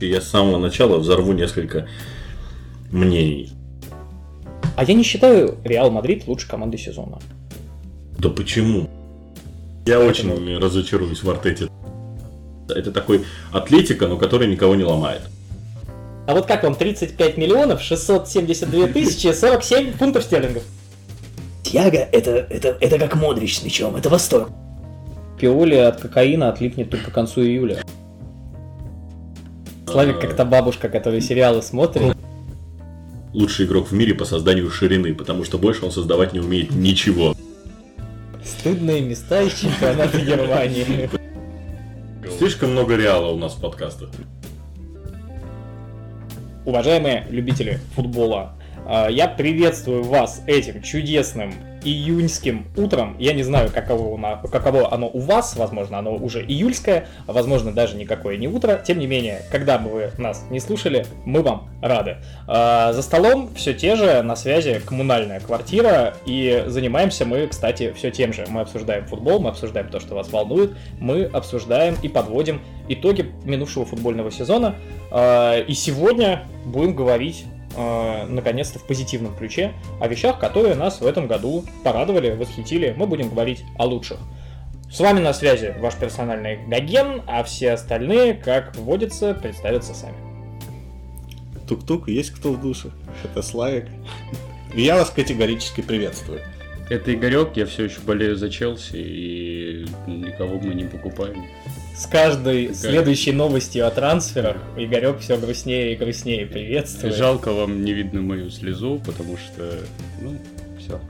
Я с самого начала взорву несколько мнений. А я не считаю Реал Мадрид лучшей командой сезона. Да почему? Я очень разочаруюсь в Артете. Это такой атлетика, но который никого не ломает. А вот как вам 35 миллионов 672 тысячи 47 фунтов стерлингов? Тяга это, это, это как Модрич с мячом, это восторг. Пиоли от кокаина отлипнет только к концу июля. Славик как-то бабушка, которая сериалы смотрит. Лучший игрок в мире по созданию ширины, потому что больше он создавать не умеет ничего. Стыдные места из чемпионата Германии. Слишком много реала у нас в подкастах. Уважаемые любители футбола, а, я приветствую вас этим чудесным июньским утром. Я не знаю, каково, оно, каково оно у вас, возможно, оно уже июльское, возможно, даже никакое не утро. Тем не менее, когда бы вы нас не слушали, мы вам рады. А, за столом все те же, на связи коммунальная квартира, и занимаемся мы, кстати, все тем же. Мы обсуждаем футбол, мы обсуждаем то, что вас волнует, мы обсуждаем и подводим итоги минувшего футбольного сезона. А, и сегодня будем говорить э, наконец-то в позитивном ключе о вещах, которые нас в этом году порадовали, восхитили. Мы будем говорить о лучших. С вами на связи ваш персональный Гоген, а все остальные, как водится, представятся сами. Тук-тук, есть кто в душе? Это Славик. И я вас категорически приветствую. Это Игорек, я все еще болею за Челси, и никого мы не покупаем. С каждой следующей новостью о трансферах Игорек все грустнее и грустнее приветствует. Жалко вам не видно мою слезу, потому что, ну, все.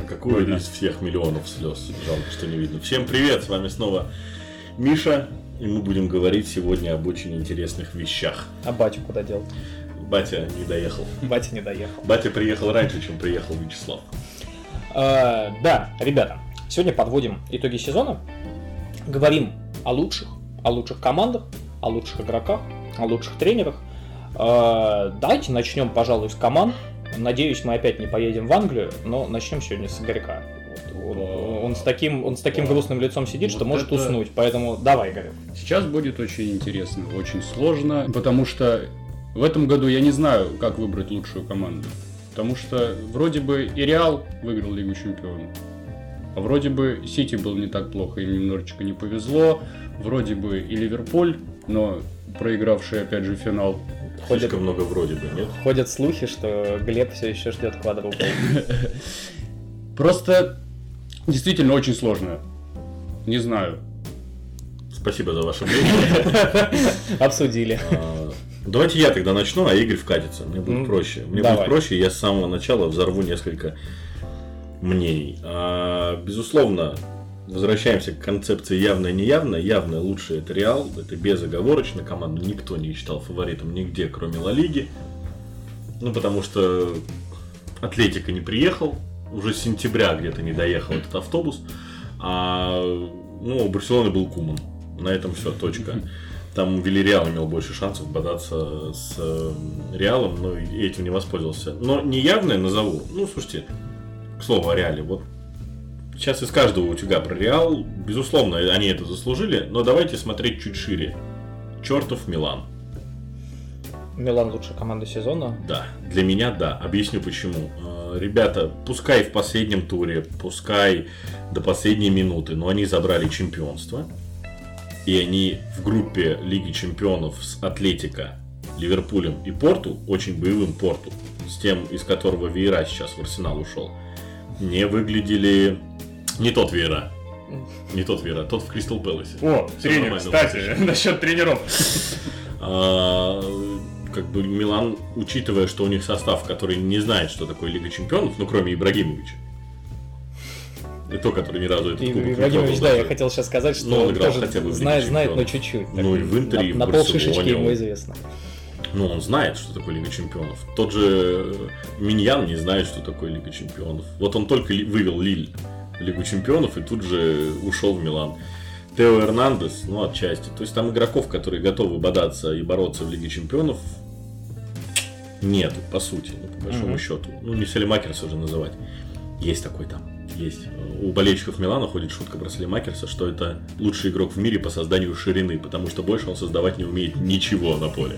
А какую Больно. из всех миллионов слез? Жалко, что не видно. Всем привет, с вами снова Миша, и мы будем говорить сегодня об очень интересных вещах. А батю куда дел? Батя не доехал. Батя не доехал. Батя приехал раньше, чем приехал Вячеслав. А, да, ребята, сегодня подводим итоги сезона. Говорим о лучших, о лучших командах, о лучших игроках, о лучших тренерах. Э, давайте начнем, пожалуй, с команд. Надеюсь, мы опять не поедем в Англию, но начнем сегодня с Игорька. Вот, он, он с таким, он с таким грустным лицом сидит, вот что может это... уснуть. Поэтому давай, Игорь. Сейчас будет очень интересно, очень сложно, потому что в этом году я не знаю, как выбрать лучшую команду. Потому что вроде бы и Реал выиграл Лигу Чемпионов. А вроде бы Сити был не так плохо, им немножечко не повезло. Вроде бы и Ливерпуль, но проигравший опять же финал. Ходят, Слишком много вроде бы, нет? Ходят слухи, что Глеб все еще ждет квадрупл. Просто действительно очень сложно. Не знаю. Спасибо за ваше мнение. Обсудили. А, давайте я тогда начну, а Игорь вкатится. Мне будет проще. Мне будет проще, я с самого начала взорву несколько мнений. А, безусловно, возвращаемся к концепции явное-неявное. Явное лучшее это Реал, это безоговорочно. Команду никто не считал фаворитом нигде, кроме Ла Лиги. Ну, потому что Атлетика не приехал, уже с сентября где-то не доехал этот автобус. А ну, у Барселоны был Куман. На этом все, точка. Там Вильяреал имел больше шансов бодаться с э, Реалом, но этим не воспользовался. Но неявное назову. Ну, слушайте, к слову о Реале, вот сейчас из каждого утюга про Реал, безусловно, они это заслужили, но давайте смотреть чуть шире. Чертов Милан. Милан лучшая команда сезона? Да, для меня да. Объясню почему. Э, ребята, пускай в последнем туре, пускай до последней минуты, но они забрали чемпионство. И они в группе Лиги Чемпионов с Атлетика, Ливерпулем и Порту, очень боевым Порту, с тем, из которого Вейра сейчас в Арсенал ушел, не выглядели... Не тот Вера. Не тот Вера, тот в Кристал Пэласе. О, Все тренер, кстати, насчет тренеров. А, как бы Милан, учитывая, что у них состав, который не знает, что такое Лига Чемпионов, ну, кроме Ибрагимовича. И то, который ни разу этот и, кубок Ибрагимович, да, я хотел сейчас сказать, что ну, он играл хотя бы знает, знает, но чуть-чуть. Ну, и в Интере, и в На полшишечки ему известно. Ну, он знает, что такое Лига Чемпионов. Тот же Миньян не знает, что такое Лига Чемпионов. Вот он только вывел Лиль в Лигу Чемпионов и тут же ушел в Милан. Тео Эрнандес, ну, отчасти. То есть там игроков, которые готовы бодаться и бороться в Лиге Чемпионов, нет, по сути, ну, по большому mm-hmm. счету. Ну, не Селемакерса уже называть. Есть такой там. есть. У болельщиков Милана ходит шутка про Салимакерса, что это лучший игрок в мире по созданию ширины, потому что больше он создавать не умеет ничего на поле.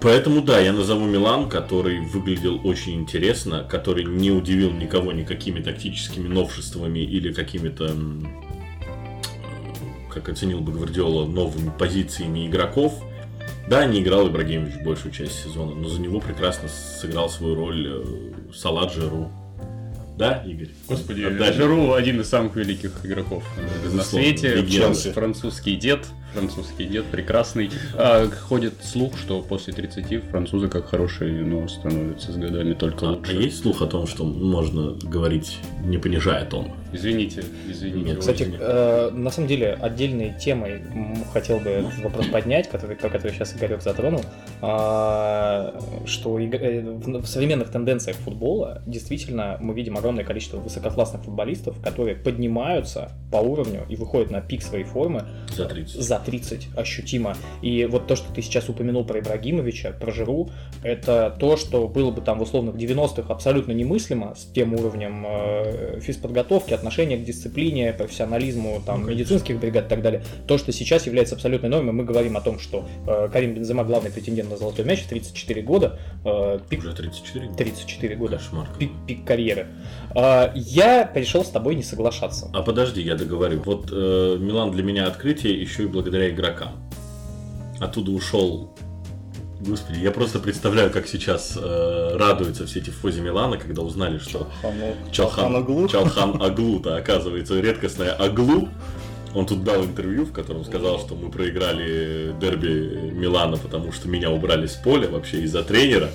Поэтому да, я назову Милан, который выглядел очень интересно, который не удивил никого никакими тактическими новшествами или какими-то, как оценил бы Гвардиола, новыми позициями игроков. Да, не играл Ибрагимович большую часть сезона, но за него прекрасно сыграл свою роль э, Салат Жиру. Да, Игорь? Господи, Отдали. Жиру один из самых великих игроков э, на Безусловно, свете. легенда. Франц- Французский дед. Французский дед прекрасный. А, ходит слух, что после 30 французы как хорошее вино становятся с годами только А, лучше. а есть слух о том, что можно говорить, не понижая тон? Извините, извините. Нет, Кстати, э, на самом деле, отдельной темой хотел бы этот вопрос поднять, который, который сейчас Игорек затронул, а, что э, в в современных тенденциях футбола действительно мы видим огромное количество высококлассных футболистов, которые поднимаются по уровню и выходят на пик своей формы За 30. за 30 ощутимо. И вот то, что ты сейчас упомянул про Ибрагимовича, про Жиру, это то, что было бы там в условных 90-х абсолютно немыслимо с тем уровнем э, физподготовки, отношения к дисциплине, профессионализму, там, Ну, медицинских бригад и так далее. То, что сейчас является абсолютной нормой, мы говорим о том, что э, Карим Бензема главный претендент на золотой мяч, 34 года, э, пик Уже 34? 34 года, Кошмар. пик, пик карьеры. А, я решил с тобой не соглашаться. А подожди, я договорю. Вот э, Милан для меня открытие еще и благодаря игрокам. Оттуда ушел. Господи, я просто представляю, как сейчас э, радуются все тифози Милана, когда узнали, что Чалхан Аглу. Чалхан Аглу, то оказывается редкостная Аглу. Он тут дал интервью, в котором сказал, что мы проиграли дерби Милана, потому что меня убрали с поля вообще из-за тренера.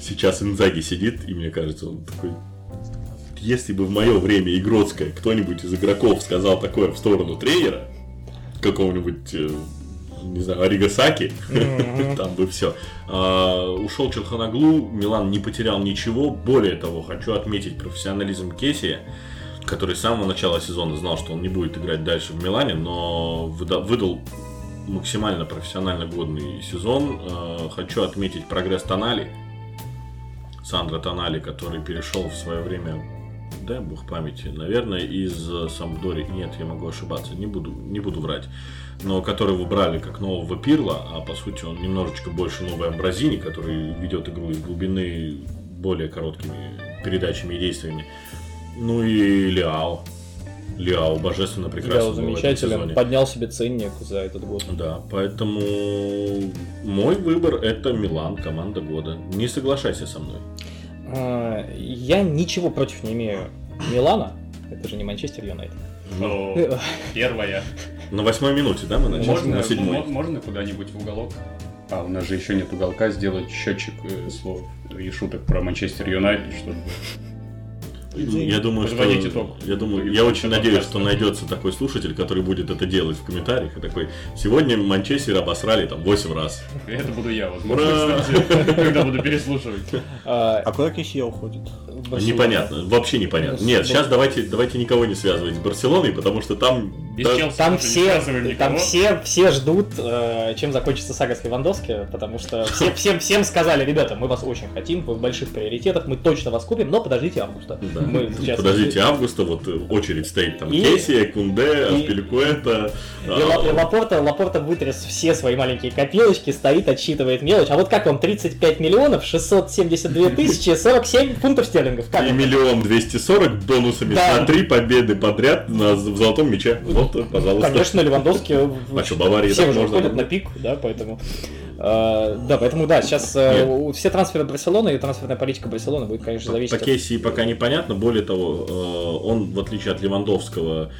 Сейчас Инзаги сидит, и мне кажется, он такой... Если бы в мое время Игротская кто-нибудь из игроков сказал такое в сторону тренера, какого-нибудь, э, не знаю, Оригасаки, там бы все. ушел Челханаглу, Милан не потерял ничего. Более того, хочу отметить профессионализм Кесия, который с самого начала сезона знал, что он не будет играть дальше в Милане, но выда- выдал максимально профессионально годный сезон. Э, Хочу отметить прогресс Тонали, Сандро Тонали, который перешел в свое время, дай бог памяти, наверное, из Самдори. Нет, я могу ошибаться, не буду, не буду врать. Но которого брали как нового Пирла, а по сути он немножечко больше новый Амбразини, который ведет игру из глубины более короткими передачами и действиями. Ну и Лиао. Лиао божественно прекрасно этом замечателен, поднял себе ценник за этот год. Да, поэтому мой выбор это Милан, команда года. Не соглашайся со мной. А, Я ничего против не имею Милана. Это же не Манчестер Юнайтед. Э, Первая. На восьмой минуте, да, мы начали? Можно, На седьмой. мо- можно куда-нибудь в уголок? А, у нас же еще нет уголка, сделать счетчик э, слов и шуток про Манчестер Юнайтед, чтобы... Я думаю, что... Я думаю, я очень надеюсь, что найдется такой слушатель, который будет это делать в комментариях и такой, сегодня Манчестер обосрали там 8 раз. Это буду я, возможно, кстати, когда буду переслушивать. а, А куда Кисия уходит? Непонятно, вообще непонятно. Нет, сейчас давайте, давайте никого не связывать с Барселоной, потому что там... Там все, там все, все ждут, э, чем закончится сага с Левандовски, потому что все, всем, всем сказали, ребята, мы вас очень хотим, вы в больших приоритетах, мы точно вас купим, но подождите августа. Да. Мы сейчас- Подождите, августа, вот э, очередь стоит там И- Кесия, Кунде, и- Аспиликуэта. И Ла- и Лапорта, Лапорта вытряс все свои маленькие копилочки, стоит, отсчитывает мелочь. А вот как вам 35 миллионов 672 тысячи 47 фунтов стерлингов? Как И вам? миллион двести сорок бонусами Да. на три победы подряд на, в золотом мяче. Вот, э, пожалуйста. Конечно, Левандовский А что, Баварии все уже можно? уходят на пик, да, поэтому... э, да, поэтому да, сейчас э, Нет. все трансферы Барселоны и трансферная политика Барселоны будет, конечно, зависеть по Кессии пока непонятно. Более того, э, он, в отличие от Левандовского,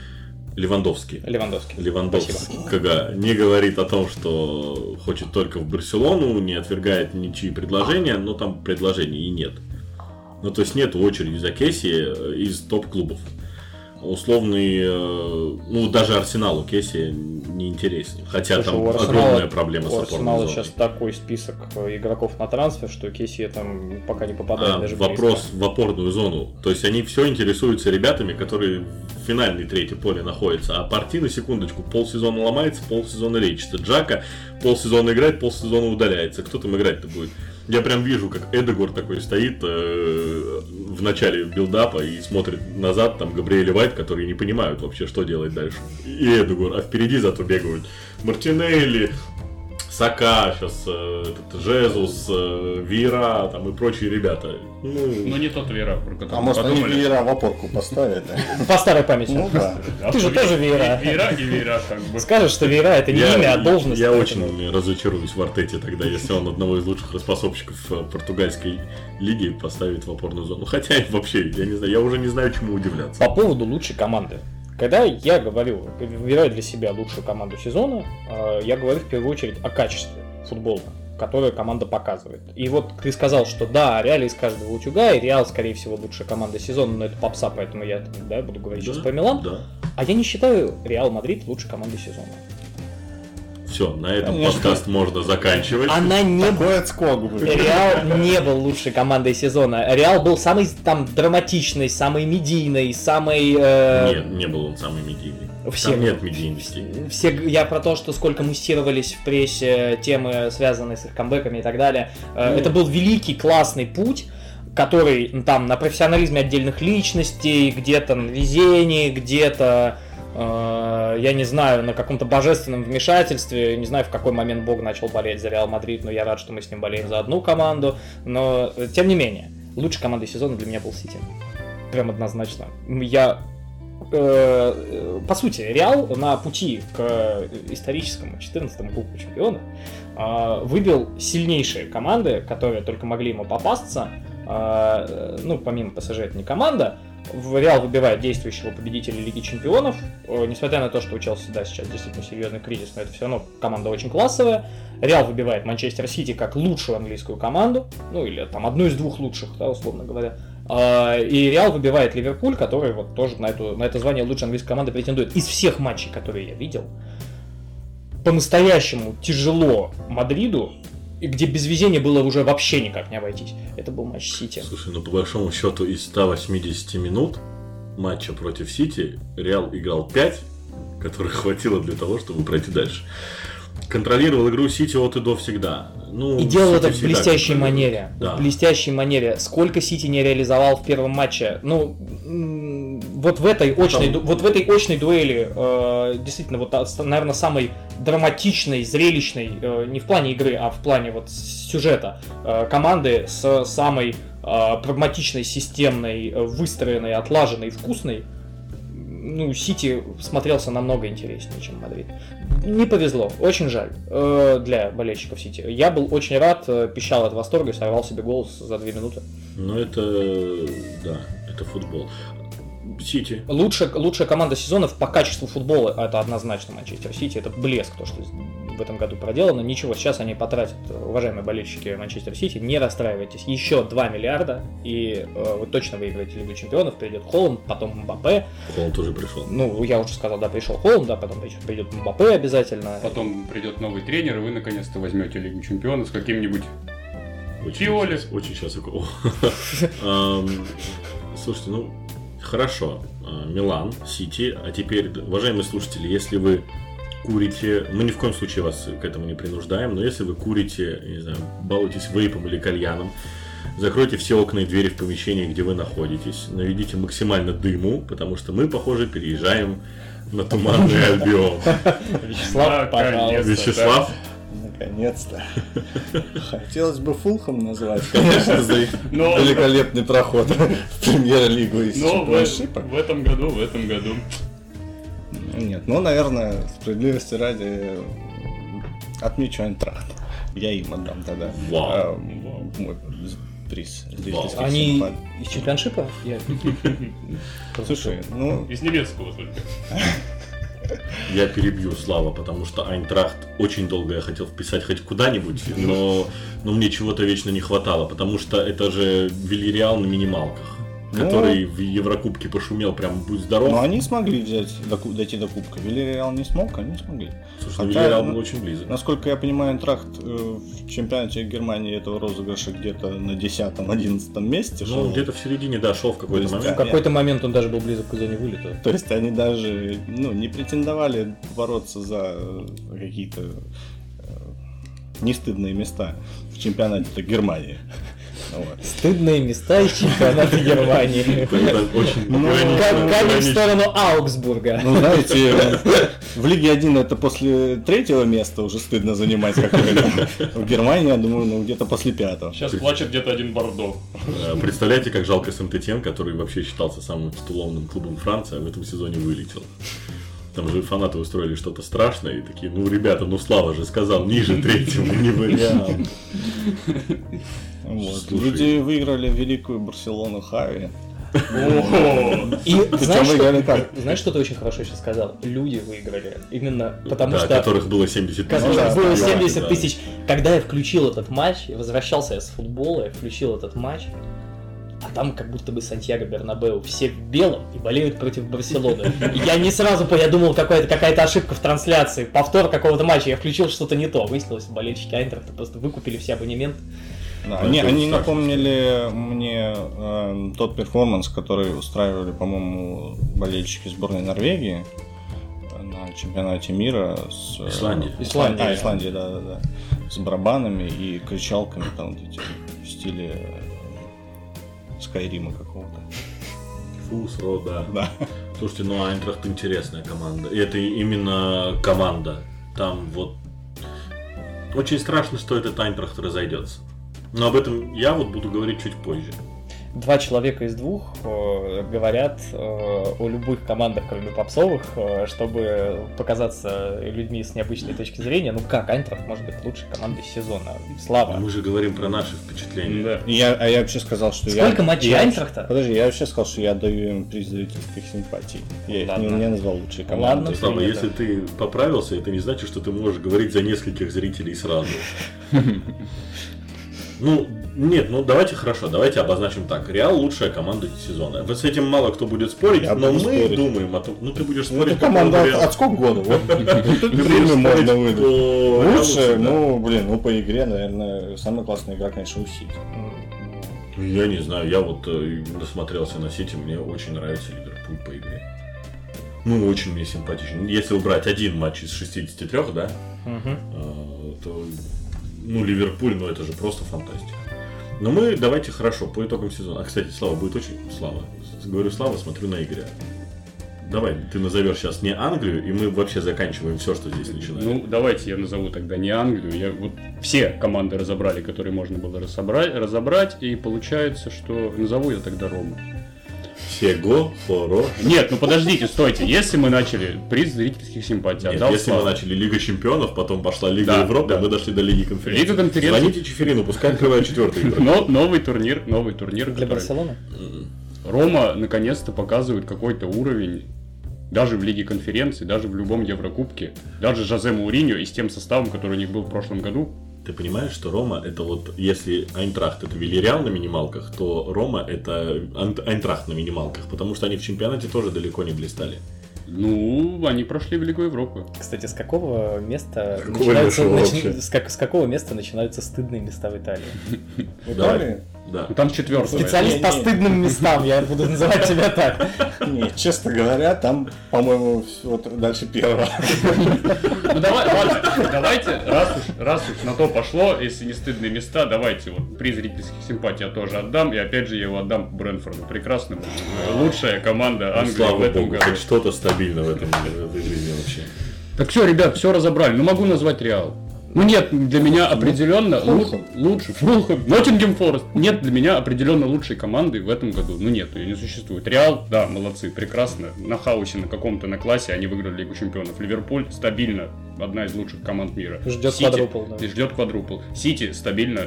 Левандовский, от Левандовский. Левандовского не говорит о том, что хочет только в Барселону, не отвергает ничьи предложения, но там предложений и нет. Ну, то есть нет очереди за Кесси э, из топ-клубов. Условный, э, ну, даже Арсеналу Кесси не интересен. Хотя Слушай, там Арсенала- огромная проблема с опорной Арсенала зоной. сейчас такой список э, игроков на трансфер, что Кессия там пока не попадает А, даже вопрос в опорную зону. То есть они все интересуются ребятами, которые в финальной третьей поле находятся. А парти на секундочку, полсезона ломается, полсезона лечится. Джака полсезона играет, полсезона удаляется. Кто там играть-то будет? Я прям вижу, как Эдегор такой стоит э, в начале билдапа и смотрит назад, там Габриэль Вайт, которые не понимают вообще, что делать дальше. И Эдугар, а впереди зато бегают Мартинелли, Сака, сейчас э, этот, Жезус, э, Вира там и прочие ребята. Ну, ну не тот Вира, про который А может они Вира в опорку поставят? По старой памяти. Ну да. Ты же тоже Вира. Вира и Вира как бы. Скажешь, что Вира это не имя, а должность. Я очень разочаруюсь в Артете тогда, если он одного из лучших распасовщиков э, португальской лиги поставит в опорную зону. Хотя вообще, я не знаю, я уже не знаю, чему удивляться. По поводу лучшей команды. Когда я говорю, выбираю для себя лучшую команду сезона, э, я говорю в первую очередь о качестве футбола, которое команда показывает. И вот ты сказал, что да, Реал из каждого утюга, и Реал, скорее всего, лучшая команда сезона, но это попса, поэтому я да, буду говорить да, сейчас про Милан. Да. А я не считаю Реал Мадрид лучшей командой сезона. Все, на этом Конечно. подкаст можно заканчивать. Она не Такой отскок Реал не был лучшей командой сезона. Реал был самый там драматичный, самый медийный, самый... Э... Нет, не был он самый медийный. Все, Там нет медийности. Все, я про то, что сколько муссировались в прессе темы, связанные с их камбэками и так далее. Э, ну. Это был великий, классный путь который там на профессионализме отдельных личностей, где-то на везении, где-то я не знаю, на каком-то божественном вмешательстве, не знаю, в какой момент Бог начал болеть за Реал Мадрид, но я рад, что мы с ним болеем за одну команду, но э, тем не менее, лучшей командой сезона для меня был Сити. Прям однозначно. Я э, по сути, Реал на пути к историческому 14-му Кубку Чемпионов выбил сильнейшие команды, которые только могли ему попасться. Ну, помимо ПСЖ, это не команда, Реал выбивает действующего победителя Лиги Чемпионов. Э, несмотря на то, что у Челси, да, сейчас действительно серьезный кризис, но это все равно команда очень классовая. Реал выбивает Манчестер Сити как лучшую английскую команду, ну или там одну из двух лучших, да, условно говоря. А, и Реал выбивает Ливерпуль, который вот тоже на, эту, на это звание лучшей английской команды претендует. Из всех матчей, которые я видел, по-настоящему тяжело Мадриду где без везения было уже вообще никак не обойтись. Это был матч Сити. Слушай, ну по большому счету из 180 минут матча против Сити Реал играл 5, которых хватило для того, чтобы пройти дальше. Контролировал игру Сити от и до всегда. Ну, и делал это в блестящей манере. Да. В блестящей манере. Сколько Сити не реализовал в первом матче. Ну, вот в этой очной, Там... вот в этой очной дуэли, э, действительно, вот, наверное, самой драматичной, зрелищной, э, не в плане игры, а в плане вот сюжета, э, команды с самой э, прагматичной, системной, э, выстроенной, отлаженной, вкусной, ну, Сити смотрелся намного интереснее, чем Мадрид. Не повезло, очень жаль э, для болельщиков Сити. Я был очень рад, э, пищал от восторга и сорвал себе голос за две минуты. Ну, это, да, это футбол. Сити. Лучшая, лучшая команда сезонов по качеству футбола это однозначно Манчестер Сити. Это блеск, то, что в этом году проделано. Ничего, сейчас они потратят, уважаемые болельщики Манчестер Сити, не расстраивайтесь. Еще 2 миллиарда, и э, вы точно выиграете Лигу Чемпионов. Придет Холланд, потом Мбаппе. Холланд уже пришел. Ну, я уже сказал, да, пришел Холланд, да, потом придет Мбаппе обязательно. Потом придет новый тренер, и вы наконец-то возьмете Лигу Чемпионов с каким-нибудь очень Пиоли. Сейчас, очень сейчас. Слушайте, ну, Хорошо. А, Милан, Сити. А теперь, уважаемые слушатели, если вы курите, мы ни в коем случае вас к этому не принуждаем, но если вы курите, не знаю, балуетесь вейпом или кальяном, закройте все окна и двери в помещении, где вы находитесь, наведите максимально дыму, потому что мы, похоже, переезжаем на туманный Альбион. Вячеслав, пожалуйста. Вячеслав, Наконец-то. Хотелось бы Фулхам назвать, конечно, за их великолепный проход в премьер-лигу из Но в этом году, в этом году. Нет, ну, наверное, справедливости ради отмечу Антрахт. Я им отдам тогда. Вау. Мой приз. Они из чемпионшипа? Слушай, ну... Из немецкого только. Я перебью Слава, потому что Айнтрахт очень долго я хотел вписать хоть куда-нибудь, но, но мне чего-то вечно не хватало, потому что это же Вильяреал на минималках ну, который в Еврокубке пошумел, прям будь здоров. Но они смогли взять, дойти до Кубка. Вильяреал не смог, они смогли. Слушай, Хотя, Вильяреал был очень близок. Насколько я понимаю, Трахт э, в чемпионате Германии этого розыгрыша где-то на 10-11 месте Ну, где-то в середине, да, шел в какой-то момент. В какой-то момент он даже был близок к зоне вылета. То есть они даже ну, не претендовали бороться за какие-то не стыдные места в чемпионате Германии. Вот. Стыдные места из чемпионата Германии. Ну, Камень в сторону Аугсбурга. Ну, знаете, в Лиге 1 это после третьего места уже стыдно занимать, как В Германии, я думаю, ну где-то после пятого. Сейчас плачет где-то один Бордо. Представляете, как жалко Сент-Этьен, который вообще считался самым титулованным клубом Франции, а в этом сезоне вылетел. Там же фанаты устроили что-то страшное и такие, ну, ребята, ну, Слава же сказал, ниже третьего не вариант. Вот. Люди выиграли великую Барселону Хави. И знаешь, что, как? знаешь, что ты очень хорошо сейчас сказал? Люди выиграли. Именно потому да, что... которых было 70 тысяч. Которых было 70 тысяч. Когда я включил этот матч, возвращался я с футбола, я включил этот матч, а там как будто бы Сантьяго Бернабеу все в белом и болеют против Барселоны. Я не сразу я думал, какая-то какая ошибка в трансляции, повтор какого-то матча, я включил что-то не то. Выяснилось, болельщики Айнтрахта просто выкупили все абонемент да, они, они напомнили мне э, тот перформанс, который устраивали, по-моему, болельщики сборной Норвегии на чемпионате мира с э, Исландии. Исландия. А, Исландия, да, да, да. С барабанами и кричалками там вот эти в стиле Скайрима какого-то. Фус, Ро, да. да. Слушайте, ну Айнтрахт интересная команда. И это именно команда. Там вот очень страшно, что этот Айнтрахт разойдется. Но об этом я вот буду говорить чуть позже два человека из двух э, говорят э, о любых командах, кроме попсовых, э, чтобы показаться людьми с необычной точки зрения. Ну как, Айнтрахт может быть лучшей командой сезона. Слава. Мы же говорим про наши впечатления. Да. Я, а я вообще сказал, что Сколько я... Сколько матчей я, Айнтрахта? Подожди, я вообще сказал, что я даю им приз зрительских симпатий. Я их не, не назвал лучшей командой. Ладно, Слава, если ты поправился, это не значит, что ты можешь говорить за нескольких зрителей сразу. Ну, нет, ну давайте хорошо, давайте обозначим так. Реал лучшая команда сезона. Вот с этим мало кто будет спорить, Я но мы спорить. думаем о том, ну ты будешь спорить. Ну, это команда от, от сколько года? Вот премию можно выдать. Лучше, ну, блин, ну по игре, наверное, самая классная игра, конечно, у Сити. Ну, я не знаю, я вот э, насмотрелся на Сити, мне очень нравится Ливерпуль по игре. Ну, очень мне симпатичен. Если убрать один матч из 63, да, угу. то ну, Ливерпуль, ну это же просто фантастика. Но мы давайте хорошо, по итогам сезона. А, кстати, Слава будет очень... Слава. Говорю Слава, смотрю на Игоря. Давай, ты назовешь сейчас не Англию, и мы вообще заканчиваем все, что здесь начинаем. Ну, давайте я назову тогда не Англию. Я вот все команды разобрали, которые можно было разобрать, разобрать и получается, что назову я тогда Рому. Всего хорошо. Нет, ну подождите, стойте. Если мы начали приз зрительских симпатий, Нет, если славу. мы начали Лига Чемпионов, потом пошла Лига да, Европы, да. мы дошли до Лиги Конференции. Лига Конференции. Звоните Чеферину, пускай открывает четвертый. Но новый турнир, новый турнир. Для Барселоны? Рома наконец-то показывает какой-то уровень даже в Лиге конференции, даже в любом Еврокубке, даже Жозе Мауриньо и с тем составом, который у них был в прошлом году, ты понимаешь, что Рома это вот, если Айнтрахт это Вильяреал на минималках, то Рома это Айнтрахт на минималках, потому что они в чемпионате тоже далеко не блистали. Ну, они прошли в Лигу Европы. Кстати, с какого места какого начинаются, начи... с, как, с какого места начинаются стыдные места в Италии? В Италии? Да. Ну, там четвертый. Специалист по стыдным местам, я буду называть тебя так. Не, честно говоря, там, по-моему, вот дальше первого. Ну давай, ладно, давайте, раз уж, раз уж на то пошло, если не стыдные места, давайте вот приз зрительских симпатий я тоже отдам, и опять же я его отдам Брэнфорду, прекрасному. Лучшая команда Англии Слава в этом Богу, году. хоть что-то стабильно в, этом, в этой жизни вообще. Так все, ребят, все разобрали. Ну могу назвать Реал. Ну нет, для меня определенно Фулхэм. лучше. Фулхэм, Ноттингем Форест. Нет для меня определенно лучшей команды в этом году. Ну нет, ее не существует. Реал, да, молодцы, прекрасно. На хаусе, на каком-то, на классе они выиграли Лигу Чемпионов. Ливерпуль стабильно одна из лучших команд мира. Ждет Сити, квадрупл, да. Ждет квадрупл. Сити стабильно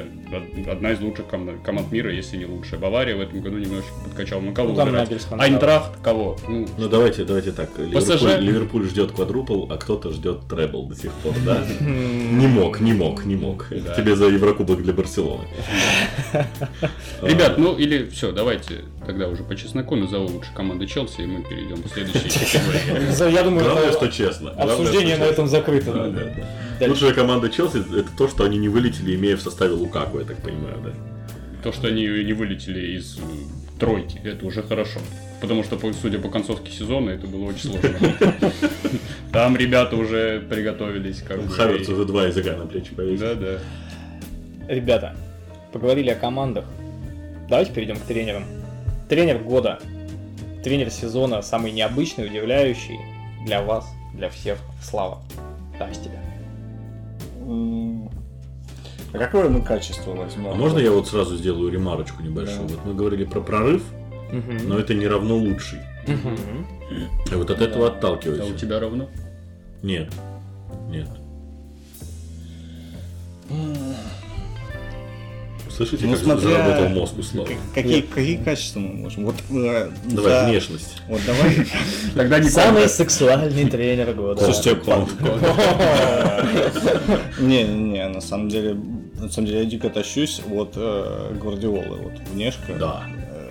одна из лучших команд мира, если не лучшая. Бавария в этом году немножечко подкачал. Ну кого ну, Айнтрахт кого? Ну, ну давайте, давайте так. Ливерпуль, Ливерпуль ждет квадрупл, а кто-то ждет требл до сих пор, да? Не мог, не мог, не мог. Тебе за Еврокубок для Барселоны. Ребят, ну или все, давайте тогда уже по чесноку назову лучше команды Челси, и мы перейдем к следующей. Я думаю, Главное, что честно. Обсуждение на этом закрыто. Лучшая команда Челси это то, что они не вылетели, имея в составе Лукаку, я так понимаю, да? То, что они не вылетели из тройки. Это уже хорошо. Потому что, судя по концовке сезона, это было очень сложно. Там ребята уже приготовились. Как бы, Хаверц уже два языка на плечи повесил. Да, да. Ребята, поговорили о командах. Давайте перейдем к тренерам. Тренер года. Тренер сезона самый необычный, удивляющий для вас, для всех. Слава. Там с тебя. А какое мы качество возьмем? А можно я вот сразу сделаю ремарочку небольшую? Да. Вот мы говорили про прорыв, но это не равно лучший. И вот от этого А у отталкивайся. тебя равно? Нет. Нет. Слышите, Ну, как смотря- заработал мозг у Славы? К- Какие, какие качества мы можем? Вот, э, Давай, за- внешность. Вот давай. Тогда не Самый сексуальный тренер года. Слушайте, он- Не, не, на самом деле, на самом деле я дико тащусь от э, Гвардиолы, вот внешка. Да. Э,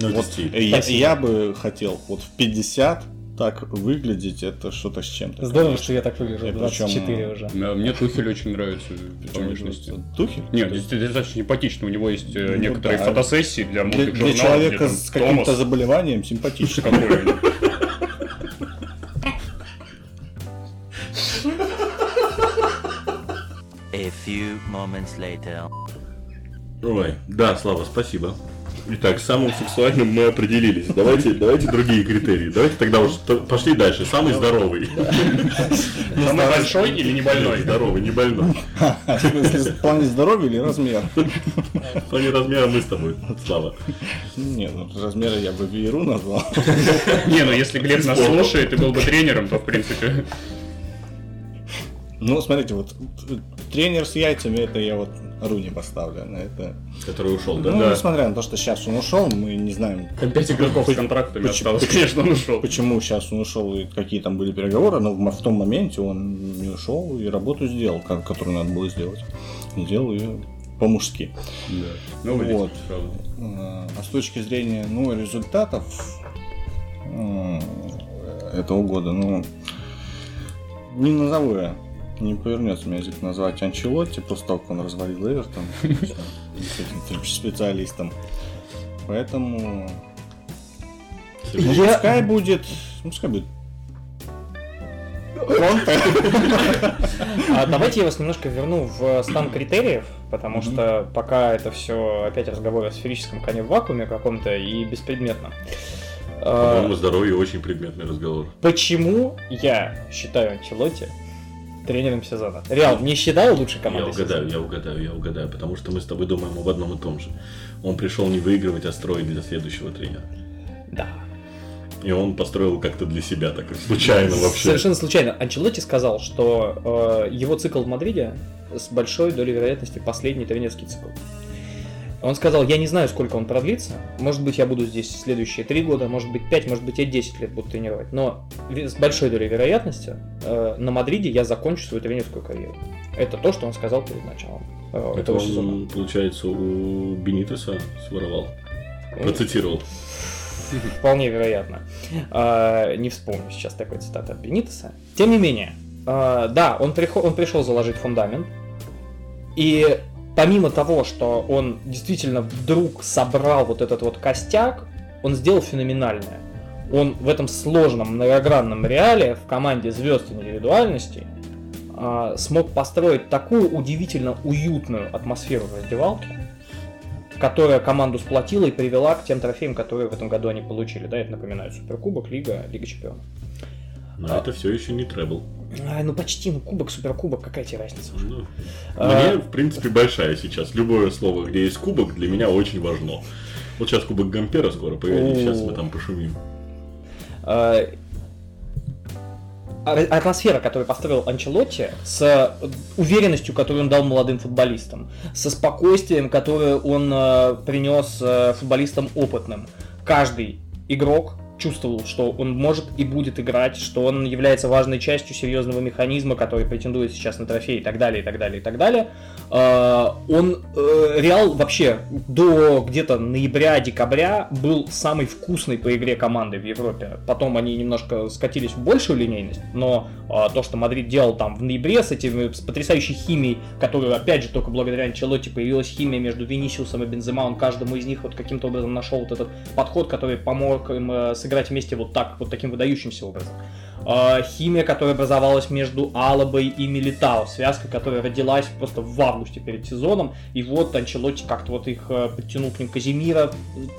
Ну, это вот, стиль. я, я бы хотел вот в 50 так выглядеть, это что-то с чем-то. Здорово, что я так выгляжу. И в причем, 24 уже. Да, Мне Тухель очень нравится по внешности. Тухель? Нет, действительно, достаточно симпатично. У него есть э, Ну некоторые да. фотосессии для Для, модных для журналов. человека где там с каким-то заболеванием симпатично. A few moments later. Ой, да, Слава, спасибо. Итак, с самым сексуальным мы определились. Давайте, давайте другие критерии. Давайте тогда уж пошли дальше. Самый здоровый. Самый большой или не больной? Здоровый, не больной. В смысле, в плане здоровья или размер? В плане размера мы с тобой, Слава. Нет, ну размеры я бы Вееру назвал. Не, ну если Глеб нас слушает и был бы тренером, то в принципе... Ну, смотрите, вот т- тренер с яйцами, это я вот Руни поставлю на это. Который ушел, да? Ну, Да. несмотря на то, что сейчас он ушел, мы не знаем, Там 5 игроков с контрактами Почему- осталось, конечно, он ушел. почему сейчас он ушел и какие там были переговоры, но в, в том моменте он не ушел и работу сделал, которую надо было сделать. Сделал ее по-мужски. Да. Ну, вылетел, Вот. правда. А а с точки зрения ну, результатов этого года, ну, не назову я. Не повернется мне язык назвать Анчелотти после того, как он развалил Эвертон с этим тем специалистом. Поэтому ну, пускай будет. ну, Пускай будет. А давайте я вас немножко верну в стан критериев, потому что пока это все опять разговоры о сферическом коне в вакууме каком-то и беспредметно. А, По-моему, здоровье очень предметный разговор. Почему я считаю Анчелотти тренером сезона? Реал не считаю лучшей Я командой угадаю, сезона? я угадаю, я угадаю, потому что мы с тобой думаем об одном и том же. Он пришел не выигрывать, а строить для следующего тренера. Да. И он построил как-то для себя, так случайно вообще. Совершенно случайно. Анчелотти сказал, что э, его цикл в Мадриде с большой долей вероятности последний тренерский цикл. Он сказал, я не знаю, сколько он продлится. Может быть, я буду здесь следующие три года, может быть, пять, может быть, я 10 лет буду тренировать. Но с большой долей вероятности э, на Мадриде я закончу свою тренерскую карьеру. Это то, что он сказал перед началом э, Это этого сезона. он, получается, у Бенитеса своровал. Процитировал. Вполне вероятно. А, Не вспомню сейчас такой цитаты от Бенитеса. Тем не менее, а, да, он, прихо- он пришел заложить фундамент. И помимо того, что он действительно вдруг собрал вот этот вот костяк, он сделал феноменальное. Он в этом сложном, многогранном реале в команде звезд индивидуальностей а, смог построить такую удивительно уютную атмосферу в раздевалке, которая команду сплотила и привела к тем трофеям, которые в этом году они получили. Да, это напоминаю, Суперкубок, Лига, Лига Чемпионов. Но А. это все еще не требл. Ай, ну почти, ну кубок, суперкубок, какая тебе разница уже? Ну, А. Мне, в принципе, большая сейчас. Любое слово, где есть кубок, для меня очень важно. Вот сейчас кубок Гампера скоро появится, сейчас мы там пошумим. А, а- атмосфера, которую построил Анчелотти, с уверенностью, которую он дал молодым футболистам, со спокойствием, которое он принес футболистам опытным. Каждый игрок чувствовал, что он может и будет играть, что он является важной частью серьезного механизма, который претендует сейчас на трофей и так далее, и так далее, и так далее. А, он, э, Реал вообще до где-то ноября-декабря был самый вкусный по игре команды в Европе. Потом они немножко скатились в большую линейность, но а, то, что Мадрид делал там в ноябре с этими с потрясающей химией, которую, опять же, только благодаря Анчелотти появилась химия между Винисиусом и Бензема, он каждому из них вот каким-то образом нашел вот этот подход, который помог им э, сыграть вместе вот так, вот таким выдающимся образом. Э, химия, которая образовалась между Алабой и Милитао, связка, которая родилась просто в августе перед сезоном, и вот Анчелотти как-то вот их э, подтянул к ним Казимира,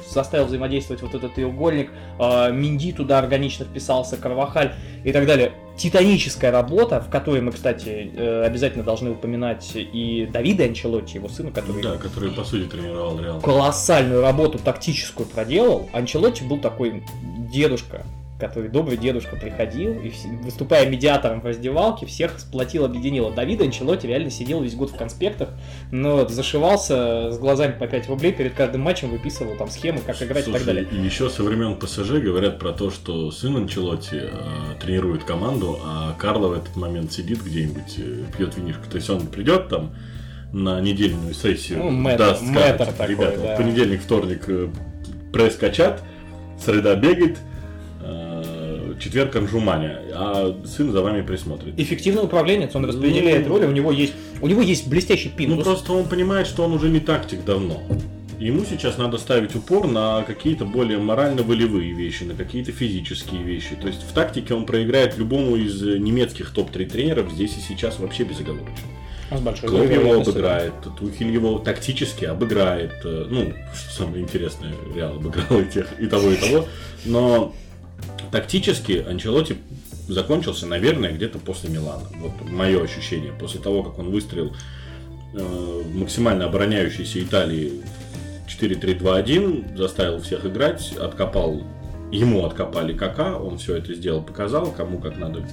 заставил взаимодействовать вот этот треугольник, э, Минди туда органично вписался, Карвахаль и так далее. Титаническая работа, в которой мы, кстати, э, обязательно должны упоминать и Давида Анчелотти, его сына, который... Да, который, по сути, тренировал Реал. Колоссальную работу тактическую проделал. Анчелотти был такой дедушка, который добрый дедушка приходил и выступая медиатором в раздевалке, всех сплотил, объединил. Давид Анчелоти реально сидел весь год в конспектах, но зашивался с глазами по 5 рублей перед каждым матчем, выписывал там схемы, как играть Слушай, и так далее. И еще со времен ПСЖ говорят про то, что сын Анчелоти э, тренирует команду, а Карло в этот момент сидит где-нибудь, э, пьет винишко. То есть он придет там на недельную сессию, ну, мэтр, даст, мэтр скажет, такой, ребята, да. понедельник, вторник э, пресс качат, среда бегает, четверг Анжуманя, а сын за вами присмотрит. Эффективное управление, он распределяет Ну, роли, у него есть, у него есть блестящий пинтус. Ну просто он понимает, что он уже не тактик давно. Ему сейчас надо ставить упор на какие-то более морально-волевые вещи, на какие-то физические вещи. То есть в тактике он проиграет любому из э, немецких топ-3 тренеров здесь и сейчас вообще безоговорочно. Он с большой Клоп его обыграет, Тухель его тактически обыграет. э, Ну, что самое интересное, Реал обыграл и тех, и того, и того. Но тактически Анчелоти закончился, наверное, где-то после Милана. Вот мое ощущение. После того, как он выстрелил э, максимально обороняющейся Италии 4-3-2-1, заставил всех играть, откопал, ему откопали Кака, он все это сделал, показал, кому как надо,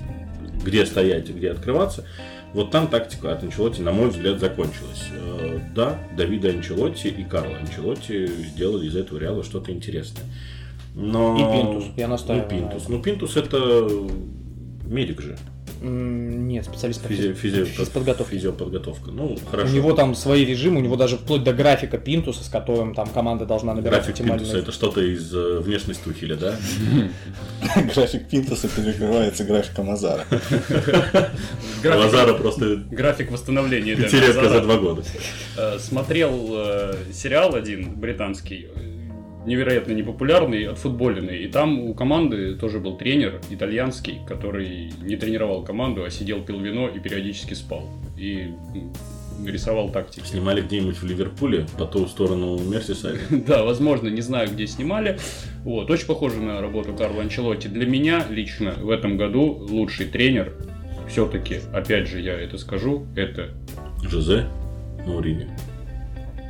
где стоять и где открываться. Вот там тактика от Анчелотти, на мой взгляд, закончилась. Э, Да, Давида Анчелотти и Карла Анчелотти сделали из этого Реала что-то интересное. Но... И Пинтус, я настаиваю И Пинтус. Ну, Пинтус это медик же. Нет, специалист по Физи- физи- физподготовке. Физиоподготовка. Ну, У хорошо. него там свои режимы, у него даже вплоть до графика Пинтуса, с которым там команда должна набирать График оптимальный... Пинтуса это что-то из э, внешности Тухеля, да? График Пинтуса перекрывается графиком Азара. График, Лазара просто график восстановления. Пятилетка Азара. за два года. Э, Смотрел э, сериал один британский, невероятно непопулярный, отфутболенный. И там у команды тоже был тренер итальянский, который не тренировал команду, а сидел, пил вино и периодически спал. И рисовал тактики. Снимали где-нибудь в Ливерпуле по ту сторону Мерсисайда. Да, возможно, не знаю, где снимали. Вот, очень похоже на работу Карла Анчелотти. Для меня лично в этом году лучший тренер, все-таки, опять же, я это скажу, это Жозе Маурини.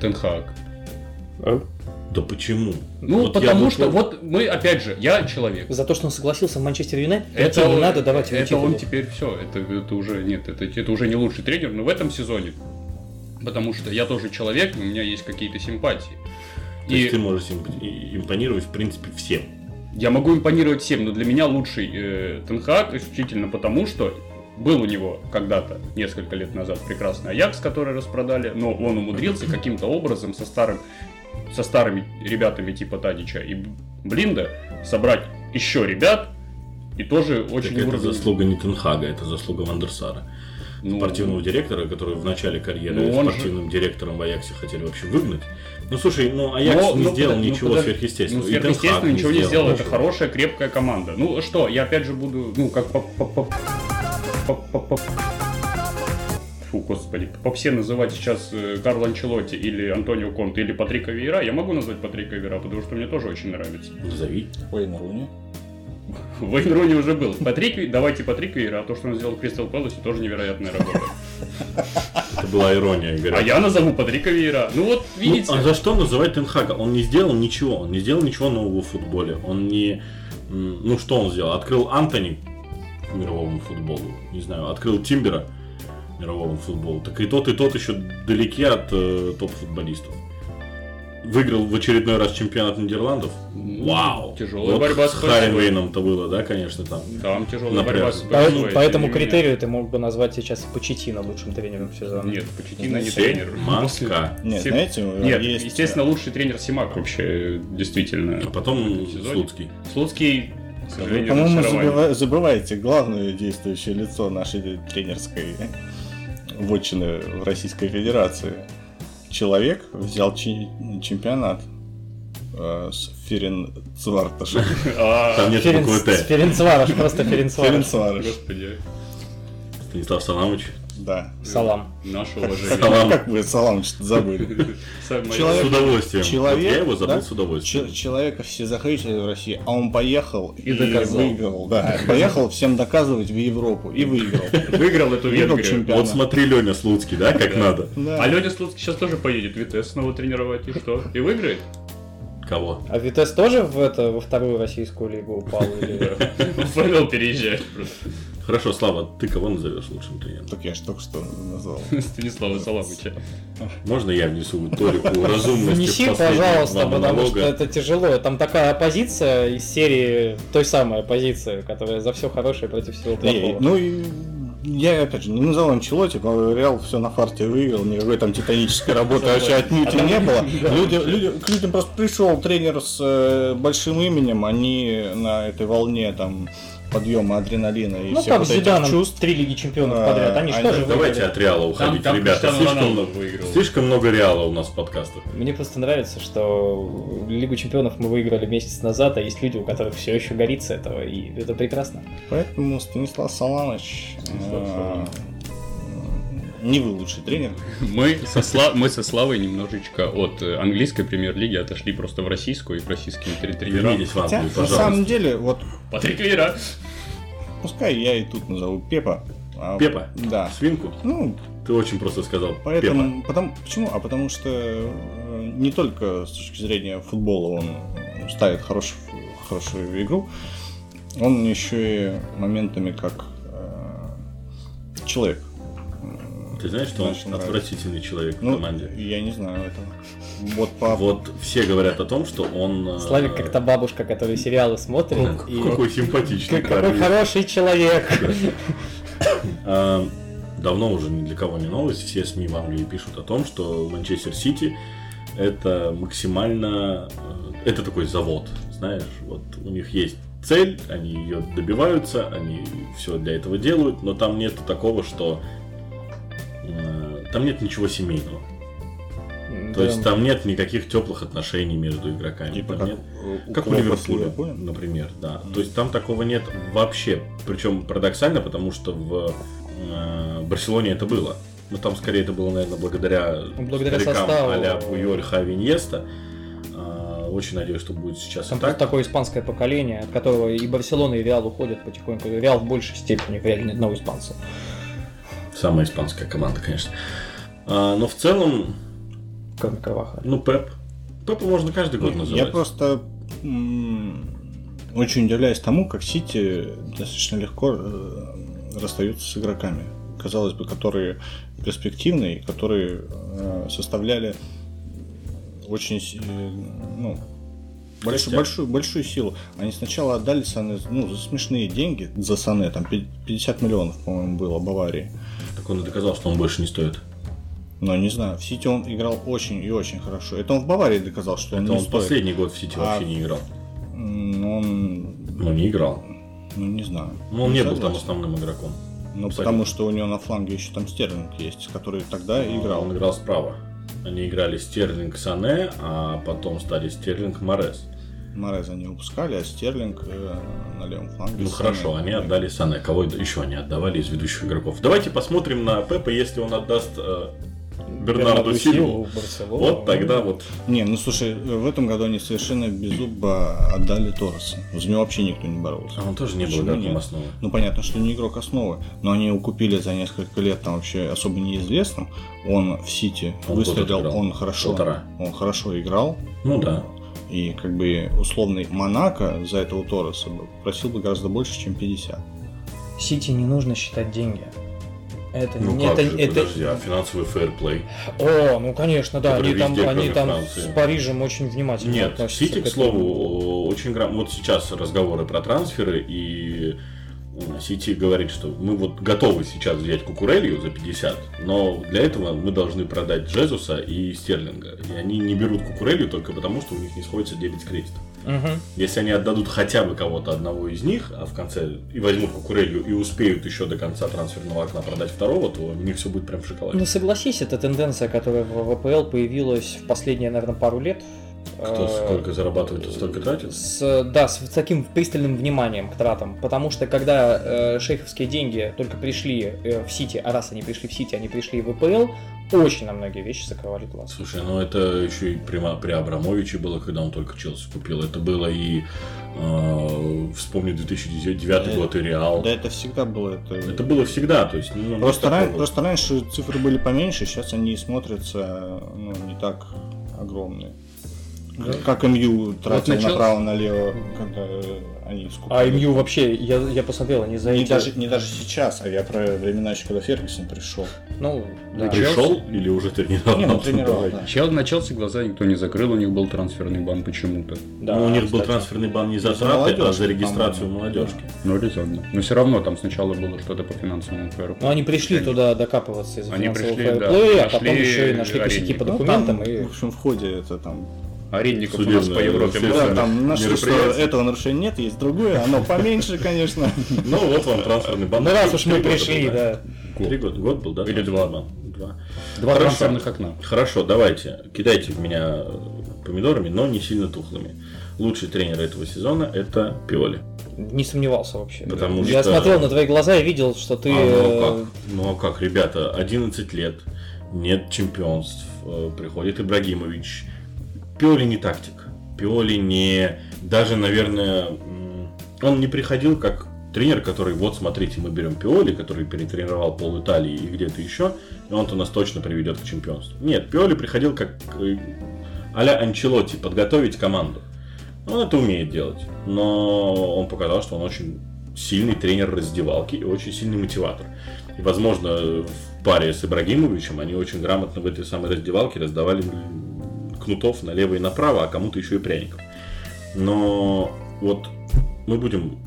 Тенхак. Да почему? Ну, Вот потому что, вот мы, опять же, я человек. За то, что он согласился в Манчестер Юнайтед, Это не надо давать ему это титулы. он теперь все, это, это уже нет, это, это уже не лучший тренер, но в этом сезоне, потому что я тоже человек, у меня есть какие-то симпатии. То есть И ты можешь импонировать, в принципе, всем. я могу импонировать всем, но для меня лучший э, Тенхак исключительно потому, что был у него когда-то, несколько лет назад, прекрасный Аякс, который распродали, но он умудрился каким-то образом со старым со старыми ребятами типа Тадича и Блинда собрать еще ребят и тоже очень Так это уровень- заслуга не Тенхага, это заслуга Вандерсара. Ну, спортивного директора, который в начале карьеры Ну, он же- спортивным директором в Аяксе хотели вообще выгнать. Ну слушай, ну Аякс Но- не ну, сделал подожди, ну, ничего подожди. сверхъестественного. Ну, сверхъестественно ничего не сделал. Это хорошая, крепкая команда. Ну что, я опять же буду, ну, как по... по- по- по- по- по- Фу, господи, по все называть сейчас э, Карло Анчелотти или Антонио Конте или Патрика Вейра, я могу назвать Патрика Вейра, потому что мне тоже очень нравится. Назови. Уэйн Руни. Вейн Руни уже был. Патрик, давайте Патрик Вейра, а то, что он сделал в Кристал Пэласе, тоже невероятная работа. Это была ирония, говорят. А я назову Патрика Вейра. Ну вот, Ну, видите, а за что называть Тенхага? Он не сделал ничего, он не сделал ничего нового в футболе. Он не... Ну, что он сделал? Открыл Антони мировому футболу, не знаю, открыл Тимбера мировому футболу. Так и тот, и тот еще далеки от э, топ-футболистов. выиграл в очередной раз чемпионат Нидерландов. Вау! Тяжелая Вот борьба с. Харинвейном-то было, да, конечно, там. Там тяжелая Напряг. борьба с По, ПСВ, по этому критерию ты мог бы назвать сейчас Почетина лучшим тренером сезона. Нет, Почетина не тренер. Маска. Нет, Сим- знаете, Нет, есть... естественно, лучший тренер Симак вообще, действительно. А потом. Слуцкий. Слуцкий, к Вы, сожалению, по-моему, забываете главное действующее лицо нашей тренерской вотчины в Российской Федерации. Человек взял чи- чемпионат э, с Ферен Цварташем. А, Там нет буквы Т. Ференцвараш, просто Ференцвараш. Ференцвараш, Господи, Станислав Саламович. Да. Салам. наше уважение. Салам. как вы Салам что-то забыли? Человек- С удовольствием. человек, Вот я его забыл да? с удовольствием. Ч- человека все захейтили в России, а он поехал и, доказал. выиграл. Да, поехал всем доказывать в Европу и выиграл. Выиграл эту Венгрию. чемпионат. Вот смотри, Леня Слуцкий, да, как надо. Да. А Леня Слуцкий сейчас тоже поедет Витес снова тренировать, и что? И выиграет? Кого? А Витес тоже в это, во вторую российскую лигу упал? Или... ФНЛ переезжает просто. Хорошо, Слава, ты кого назовешь лучшим тренером? Так я же только что назвал. Станислава Саламыча. Можно я внесу толику разумности Внеси, пожалуйста, потому что это тяжело. Там такая оппозиция из серии, той самой оппозиции, которая за все хорошее против всего плохого. ну и я опять же не назову Анчелоти, но Реал все на фарте выиграл, никакой там титанической работы вообще отнюдь не было. Люди, люди, к людям просто пришел тренер с э, большим именем, они на этой волне там подъема адреналина и Ну всех там вот с этих Зиданом чувств. три лиги чемпионов А, подряд. Они что же Давайте выиграли? от Реала уходить, там ребята. Криштиану Слишком много, слишком много Реала у нас в подкастах. Мне просто нравится, что Лигу чемпионов мы выиграли месяц назад, а есть люди, у которых все еще горит с этого, и это прекрасно. Поэтому Станислав Саламович э, не вы лучший тренер. Мы со, Сла- мы со Славой немножечко от э, английской премьер-лиги отошли просто в российскую и к российским тре- тренерам. Вернитесь в Хотя, Англию, на самом пожалуйста. деле, вот Патрик Вейра. пускай я и тут назову Пепа. а, Пепа? Да. Свинку? Ну, Ты очень просто сказал. Пепа. Поэтому, потому, почему? А потому что э, не только с точки зрения футбола он ставит хороший, хорошую игру, он еще и моментами как э, человек. Ты знаешь, что он нравится. отвратительный человек в Ну, команде? я не знаю этого. Вот по... Вот все говорят о том, что он... э, Славик как-то бабушка, которая сериалы смотрит. ну, и... Какой симпатичный Как- Какой хороший человек. А, Давно уже ни для кого не новость. Все СМИ в Англии пишут о том, что Манчестер Сити это максимально... э, Это такой завод, знаешь. Вот у них есть цель, они ее добиваются, они все для этого делают, но там нет такого, что... э, Там нет ничего семейного. То есть там нет никаких теплых отношений между игроками. Типа Там как нет- у как Ливерпуля, например, да. То есть там такого нет вообще. Причем парадоксально, потому что в э, Барселоне это было. Но там скорее это было, наверное, благодаря, Ну, благодаря старикам составу. а-ля Пуйоль, Хави, Иньеста. А, Очень надеюсь, что будет сейчас Там и так. такое испанское поколение, от которого и Барселона, и Реал уходят потихоньку. Реал в большей степени, в Реале ни одного испанца. Самая испанская команда, конечно. А, но в целом, Кроме Карваха. ну, Пеп. Пепа можно каждый год называть. Я просто очень удивляюсь тому, как Сити достаточно легко э, расстаются с игроками. Казалось бы, которые перспективные, которые э, составляли очень э, ну, большую, Костяк. большую, большую силу. Они сначала отдали Сане ну, за смешные деньги за Сане, там пи- 50 миллионов, по-моему, было Баварии. Так он и доказал, что он больше не стоит. Но не знаю, в Сити он играл очень и очень хорошо. Это он в Баварии доказал, что он Это не он стоит. последний год в Сити А- вообще не играл. Он, Ну, не играл. ну не знаю. Ну, он не был там основным игроком. Ну, Абсолютно. потому что у него на фланге еще там Стерлинг есть, который тогда играл. Он играл справа. Они играли Стерлинг Сане, а потом стали Стерлинг Морес. Мореза не выпускали, а Стерлинг э, на левом фланге. Ну Сане. хорошо, они отдали Сане. Кого еще они отдавали из ведущих игроков? Давайте посмотрим на Пепа, если он отдаст э, Бернарду Барселону. Вот тогда вот. Не, ну слушай, в этом году они совершенно беззубо отдали Торреса. За него вообще никто не боролся. А он тоже не был Почему игроком нет? основы. Ну понятно, что не игрок основы, но они его купили за несколько лет там вообще особо неизвестным. Он в Сити Он выстрелил, он хорошо, Полтора. он хорошо играл. Ну да. И как бы условный Монако за этого Торреса бы просил бы гораздо больше, чем 50. Сити не нужно считать деньги. Это Ну не это, же, это- подожди, а финансовый фэрплей? О, ну конечно, да, они там, везде, они там Франции. с Парижем очень внимательно Нет, относятся Сити, к этому. слову, очень грам... Вот сейчас разговоры про трансферы, и м, Сити говорит, что мы вот готовы сейчас взять Кукурелью за 50, но для этого мы должны продать Джезуса и Стерлинга. И они не берут Кукурелью только потому, что у них не сходится дебет с кредитом. Мгм. Если они отдадут хотя бы кого-то одного из них, а в конце и возьмут Кукурелью и успеют еще до конца трансферного окна продать второго, то у них все будет прям в шоколаде. Ну согласись, это тенденция, которая в ВПЛ появилась в последние, наверное, пару лет. Кто Э, сколько зарабатывает, тот столько тратит. С, да, с таким пристальным вниманием к тратам. Потому что когда э, шейховские деньги только пришли э, в Сити, а раз они пришли в Сити, они пришли в ВПЛ, очень на многие вещи закрывали глаз. Слушай, ну это еще и при, при Абрамовиче было, когда он только Челси купил. Это было и э, вспомни 2009 Да, год и Реал. Да, это всегда было. Это... Это было всегда, то есть. Ну, Просто, нет ран- такого. просто раньше цифры были поменьше, сейчас они смотрятся ну, не так огромные. Как МЮ тратил начал- направо-налево, когда э, они скупали. А МЮ вообще, я, я посмотрел, они за Не эти- даже, не даже сейчас, а я про времена еще, когда Фергюсон пришел. Ну, да. Пришел или уже тренировал? Не, ну тренировал, да. Чел, на Челси глаза никто не закрыл, у них был трансферный бан почему-то. Да, ну, у них был кстати. трансферный бан не за За траты, а за регистрацию по-моему. молодежки. Ну, резонно. Но все равно там сначала было что-то по финансовому фэру. Ну, они пришли туда докапываться из-за Они финансового пришли, да, а потом еще и нашли косяки по документам. Ну, там, и... В общем, в ходе это там... Арендников у нас по Европе. Да, там нашли, что этого нарушения нет, есть другое, оно поменьше, конечно. Ну, вот вам трансферный бан. Ну, раз уж мы пришли, да. Три года. Год был, да? Или два. Два. Два трансферных окна. Хорошо, давайте. Кидайте в меня помидорами, но не сильно тухлыми. Лучший тренер этого сезона это Пиоли. Не сомневался вообще. Потому я что- смотрел на твои глаза и видел, что ты... А, ну а как? Ну а как, ребята, 11 лет, нет чемпионств, э, приходит Ибрагимович. Пиоли не тактик. Пиоли не... Даже, наверное, он не приходил как тренер, который, вот смотрите, мы берем Пиоли, который перетренировал пол Италии и где-то еще, и он-то нас точно приведет к чемпионству. Нет, Пиоли приходил как э, а-ля Анчелотти, подготовить команду. Он это умеет делать, но он показал, что он очень сильный тренер раздевалки и очень сильный мотиватор. И, возможно, в паре с Ибрагимовичем они очень грамотно в этой самой раздевалке раздавали кнутов налево и направо, а кому-то еще и пряников. Но вот мы будем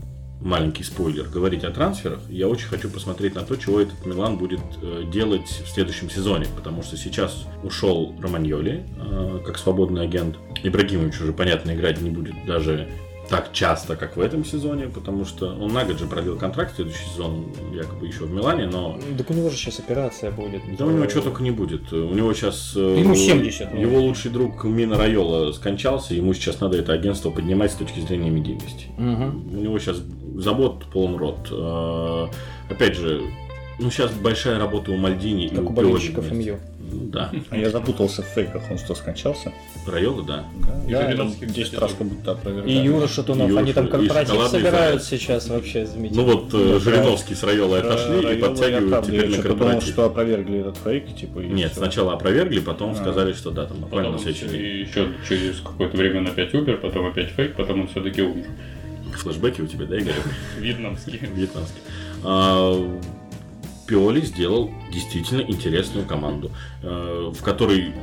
маленький спойлер говорить о трансферах. Я очень хочу посмотреть на то, чего этот Милан будет э, делать в следующем сезоне, потому что сейчас ушел Романьоли э, как свободный агент. Ибрагимович уже, понятно, играть не будет даже так часто, как в этом сезоне, потому что он на год же продлил контракт, следующий сезон якобы еще в Милане, но Так у него же сейчас операция будет. да у него что только не будет. У него сейчас... э, Ему 70, ну. Его лучший друг Мина Райола скончался, ему сейчас надо это агентство поднимать с точки зрения медийности. Мгм. У него сейчас забот полон рот. Э, Опять же, ну сейчас большая работа у Мальдини и Как у у Пиоли болельщиков. МЮ. Ну Да, А я запутался в фейках, он что, скончался? Райола, да. И Да, там 10 кстати, раз как будто опровергали. И Юра Шатунов, Юра они там корпоратив собирают сейчас вообще замечательно. Ну вот э, Да, Жириновский с Райолой отошли и подтягивают теперь на корпоратив. что опровергли этот фейк, типа, и Нет, сначала опровергли, потом А. сказали, что да, там буквально Потом на следующий день. еще через какое-то время опять умер, потом опять фейк, потом он все-таки умер. Флэшбэки у тебя, да, Игорь? Вьетнамский. Вьетнамский. Пиоли сделал действительно интересную команду, э, в которой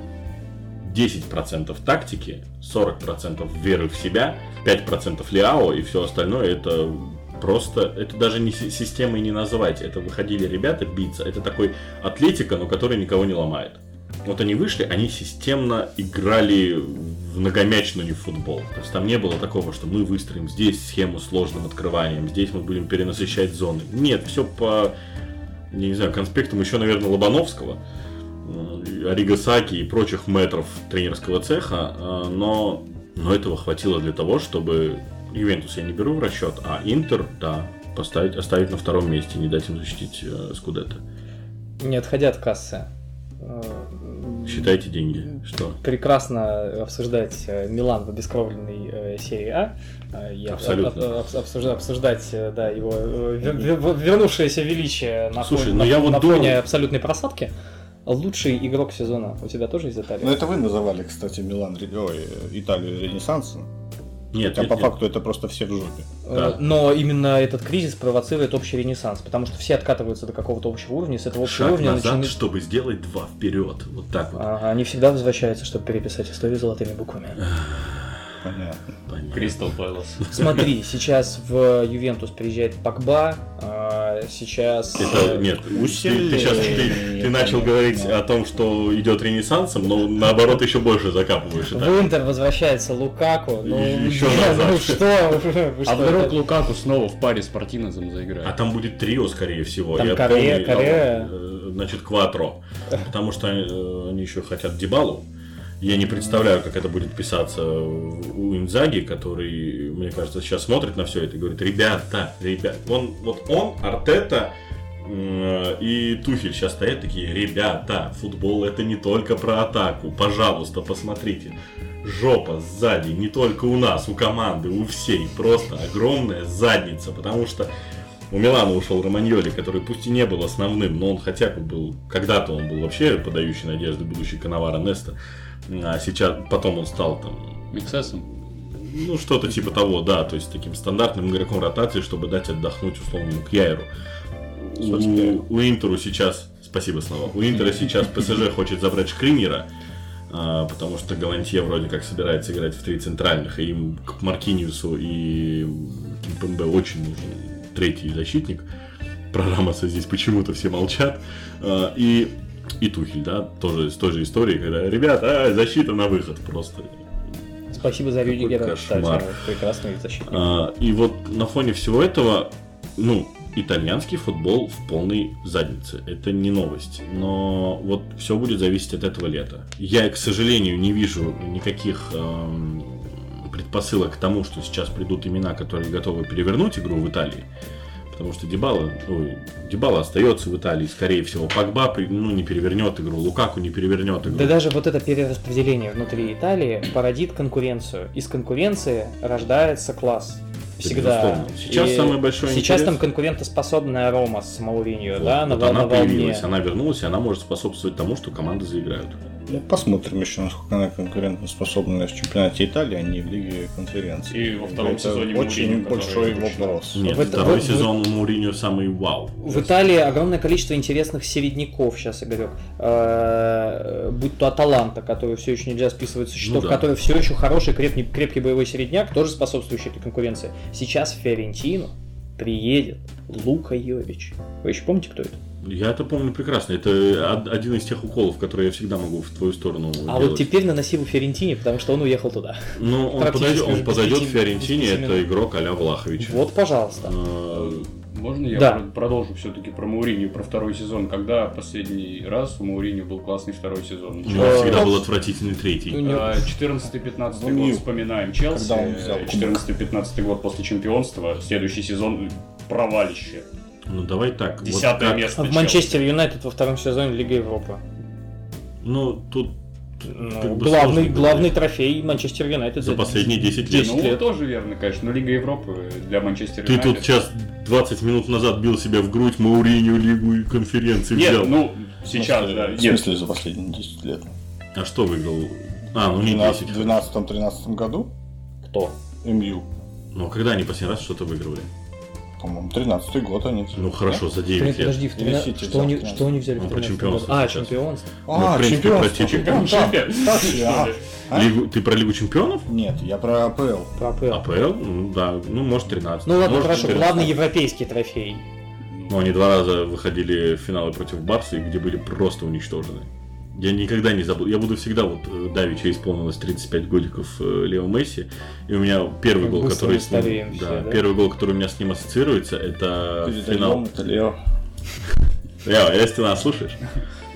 10% тактики, 40% веры в себя, 5% ляо и все остальное это просто, это даже не си- системой не называть, это выходили ребята биться, это такой атлетика, но который никого не ломает. Вот они вышли, они системно играли в многомячный футбол. То есть там не было такого, что мы выстроим здесь схему сложным открыванием, здесь мы будем перенасыщать зоны. Нет, все по, я не знаю, конспектам еще, наверное, Лобановского, э, Оригасаки и прочих метров тренерского цеха, э, но, но этого хватило для того, чтобы Ювентус я не беру в расчет, а Интер, да, поставить, оставить на втором месте, не дать им защитить э, Скудетто. Не отходя от кассы. э, Считайте деньги. Что? прекрасно обсуждать э, Милан в обескровленной э, серии А. И об- Абсолютно. об- об- обсужда- обсуждать, э, да, его э, вер- вер- вернувшееся величие на, Слушай, фоне, ну на- я вот на думал- фоне абсолютной просадки. Лучший игрок сезона у тебя тоже из Италии? Ну это вы называли, кстати, Милан, ой, Италию Ренессансом. Нет, А нет, по нет. факту это просто все в жопе. Э, Но именно этот кризис провоцирует общий ренессанс, потому что все откатываются до какого-то общего уровня, с этого общего Шаг уровня назад, начинают- чтобы сделать два вперед. Вот так вот. Ага, они всегда возвращаются, чтобы переписать историю золотыми буквами. Понятно. Понятно. Кристал Пэлас. Смотри, сейчас в Ювентус приезжает Пакба, а, сейчас... Это, э, нет, ты, Усиление. ты сейчас ты, ты начал говорить о том, что идет ренессансом, но наоборот еще больше закапываешь. В Интер возвращается Лукаку. Ну, И еще ну назад. что? вы А что, вдруг это- Лукаку снова в паре с Партинозом заиграет? А там будет трио, скорее всего. Там Я Корея, помню, Корея. э, Значит, Кватро. Потому что э, они еще хотят Дебалу. Я не представляю, как это будет писаться у Инзаги, который, мне кажется, сейчас смотрит на все это и говорит, ребята, ребят, он, вот он, Артета м, и Тухель сейчас стоят такие, ребята, футбол это не только про атаку, пожалуйста, посмотрите. Жопа сзади, не только у нас, у команды, у всей, просто огромная задница, потому что у Милана ушел Романьоли, который пусть и не был основным, но он хотя бы был, когда-то он был вообще подающий надежды, будущий Коновара Неста, а сейчас, потом он стал там, Миксесом? ну, что-то типа того, да, то есть таким стандартным игроком ротации, чтобы дать отдохнуть условному Кьяеру. У, у Интеру сейчас, спасибо, Слава, у Интера сейчас ПСЖ хочет забрать Шкринера, а, потому что Галантье вроде как собирается играть в три центральных, и им к Маркиниусу и Кимпембе очень нужен третий защитник. Про Рамоса здесь почему-то все молчат. А, И, и Тухель, да, тоже с той же историей, когда, ребята, а, защита на выход просто. Спасибо за Рюдигера, кошмар. кстати. Прекрасный защитник. А, И вот на фоне всего этого, ну, итальянский футбол в полной заднице. Это не новость. Но вот все будет зависеть от этого лета. Я, к сожалению, не вижу никаких эм, предпосылок к тому, что сейчас придут имена, которые готовы перевернуть игру в Италии. Потому что Дебала, ой, Дебала остается в Италии, скорее всего. Погба ну, не перевернет игру, Лукаку не перевернет игру. Да даже вот это перераспределение внутри Италии породит конкуренцию. Из конкуренции рождается класс. Всегда. безусловно. Сейчас И самый большой Сейчас интерес- там конкурентоспособная Рома с Мауриньо, Вот, да, на, вот вол- она на волне. появилась, она вернулась, и она может способствовать тому, что команды заиграют. Ну, Посмотрим еще, насколько она конкурентоспособна в чемпионате Италии, а не в Лиге конференции. И во втором Это сезоне очень который большой вопрос. Нет, В это- второй в- сезон у Мourinho самый вау. В Италии огромное количество интересных середняков, сейчас я говорю. Э, Будь то Аталанта, которую все еще нельзя списывать со счетов, Ну да. который все еще хороший, крепкий, крепкий боевой середняк, тоже способствующий этой конкуренции. Сейчас в Фиорентину приедет Лука Йович. Вы еще помните, кто это? Я это помню прекрасно. Это од- один из тех уколов, которые я всегда могу в твою сторону А делать. вот теперь наноси его Фиорентине, потому что он уехал туда. Ну, он подойдет, он подойдет пяти это игрок а-ля Влахович. Вот, пожалуйста. Э, Можно я Да. про- продолжу все-таки про Мауриню, про второй сезон? Когда последний раз у Мауриню был классный второй сезон? У него Э, всегда ну, был отвратительный третий. у него- А, 14-15 Ну, год вспоминаем Челси. когда он взял кубок. 14-15 год после чемпионства. Следующий сезон провалище. Ну, давай так. вот Десятое как- место. В. Манчестер Юнайтед во втором сезоне Лиги Европы. Ну, тут Ну, Как бы главный, главный трофей Манчестер Юнайтед за последние 10 лет. 10 Ну, лет. тоже верно, конечно. Но Лига Европы для Манчестер Ты Юнайтед. тут сейчас 20 минут назад бил себя в грудь, Мауриню Лигу и конференции Нет, взял. ну, сейчас, В да. смысле, Нет, В смысле за последние 10 лет? А что выиграл? А, ну не В 10. 2012-2013 году Кто? МЮ, Ну, когда они последний раз что-то выигрывали? По-моему, 13 год они. Ну, хорошо, за 9 лет. Подожди, в Или 13 Сити что, они, 13. что они взяли в про 13 чемпионство году? А, чемпионство. Ну, в А, принципе, чемпионство. про типа- Ну, так, так ли, а? А? Лигу- Ты про Лигу чемпионов? Нет, я про АПЛ. Про АПЛ. АПЛ? Ну, да, ну, может, 13. Ну ладно, может, хорошо, 14. главный европейский трофей. Ну, они два раза выходили в финалы против Барса, где были просто уничтожены. Я никогда не забыл. Я буду всегда, вот э, Давича исполнилось 35 годиков э, Лео Месси, и у меня первый гол, который с ним, все, да, да? первый гол, который у меня с ним ассоциируется, это финал. это Лео. Лео, если ты нас слушаешь.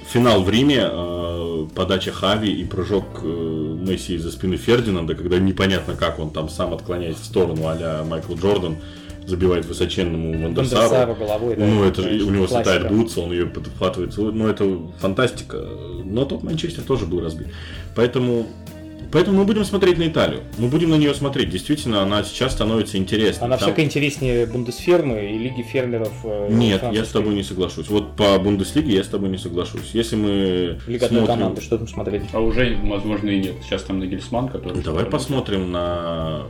Финал в Риме, э, подача Хави и прыжок э, Месси из-за спины Фердинанда, когда непонятно как он там сам отклоняясь в сторону а Майкл Джордан, забивает высоченному Вандерсару. Бандерсару головой, да. Ну, это же у него классика. слетает бутс, он ее подхватывает. Ну, это фантастика. Но тот Манчестер тоже был разбит. Поэтому, поэтому мы будем смотреть на Италию. Мы будем на нее смотреть. Действительно, она сейчас становится интересной. Она Там- всяко интереснее Бундесфермы и Лиги фермеров. э, Нет, я с тобой не соглашусь. Вот по Бундеслиге я с тобой не соглашусь. Если мы Лига смотрим- команды, что там смотреть? А уже, возможно, и нет. Сейчас там Нагельсман, который... Давай посмотрим на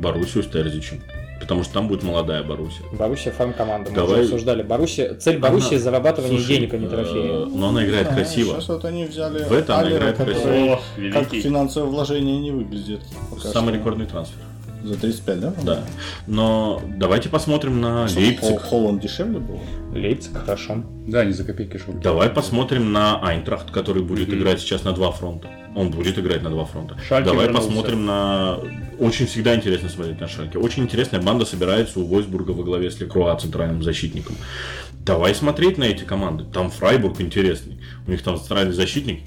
Боруссию с Терзичем. Потому что там будет молодая Боруссия. Боруссия фарм-команда. Мы Давай. уже обсуждали. Боруссия, цель Боруссии Она- зарабатывание Слушай, денег, а не э, трофеи. Но она играет А, красиво. Сейчас вот они взяли В это она играет красиво. О, как финансовое вложение не выглядит. Самый что. рекордный трансфер. За 35, да? Да. Но давайте посмотрим на Что, Лейпциг. Хол- Холланд дешевле был? Лейпциг, хорошо. Да, не за копейки шел. Давай посмотрим на Айнтрахт, который будет Мгм. играть сейчас на два фронта. Он будет играть на два фронта. Шальке Давай вернулся. посмотрим на... Очень всегда интересно смотреть на Шальке. Очень интересная банда собирается у Войсбурга во главе с Лекруа, центральным защитником. Давай смотреть на эти команды. Там Фрайбург интересный. У них там центральный защитник.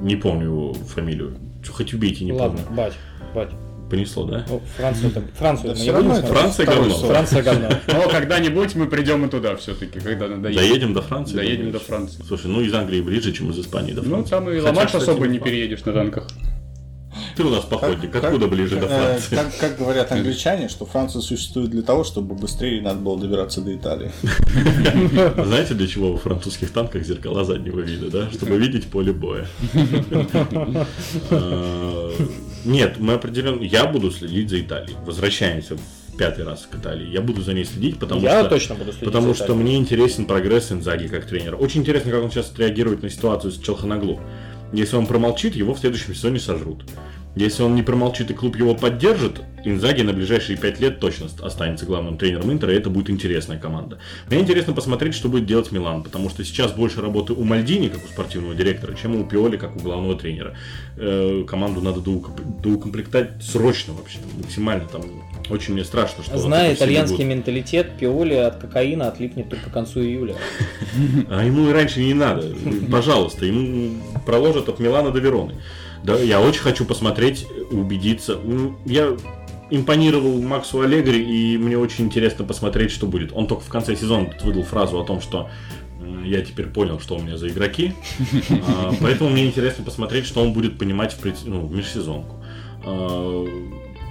Не помню его фамилию. Хоть убейте, не Ладно, помню. бать, бать. Понесло, да? Ну, Францию, там- Францию Да мы не будем равно это смотреть? Франция говно. Франция говно. Но когда-нибудь мы придем и туда все-таки, когда надоедем. Доедем до Франции? Доедем до Франции. Слушай, ну из Англии ближе, чем из Испании до Ну, Франции. там и кстати, особо не ну, переедешь на танках. Ты у нас походник, Как- откуда ближе до э, Франции? Как, как говорят англичане, что Франция существует для того, чтобы быстрее надо было добираться до Италии. Знаете, для чего во французских танках зеркала заднего вида, да? Чтобы видеть поле боя. Нет, мы определенно... Я буду следить за Италией. Возвращаемся в пятый раз к Италии. Я буду за ней следить, потому Я что... точно буду следить Потому что мне интересен прогресс Инзаги как тренера. Очень интересно, как он сейчас реагирует на ситуацию с Челханаглу. Если он промолчит, его в следующем сезоне сожрут. Если он не промолчит и клуб его поддержит, Инзаги на ближайшие пять лет точно останется главным тренером Интера, и это будет интересная команда. Мне интересно посмотреть, что будет делать Милан, потому что сейчас больше работы у Мальдини, как у спортивного директора, чем у Пиоли, как у главного тренера. Э, команду надо доукомп- доукомплектовать срочно вообще, максимально. Там очень мне страшно, что... Зная итальянский менталитет, Пиоли от кокаина отлипнет только к концу июля. А ему и раньше не надо. Пожалуйста, ему проложат от Милана до Вероны. Да, я очень хочу посмотреть, убедиться. Я импонировал Максу Аллегри, и мне очень интересно посмотреть, что будет. Он только в конце сезона выдал фразу о том, что я теперь понял, что у меня за игроки. А, Поэтому мне интересно посмотреть, что он будет понимать в, пред- ну, в межсезонку. А,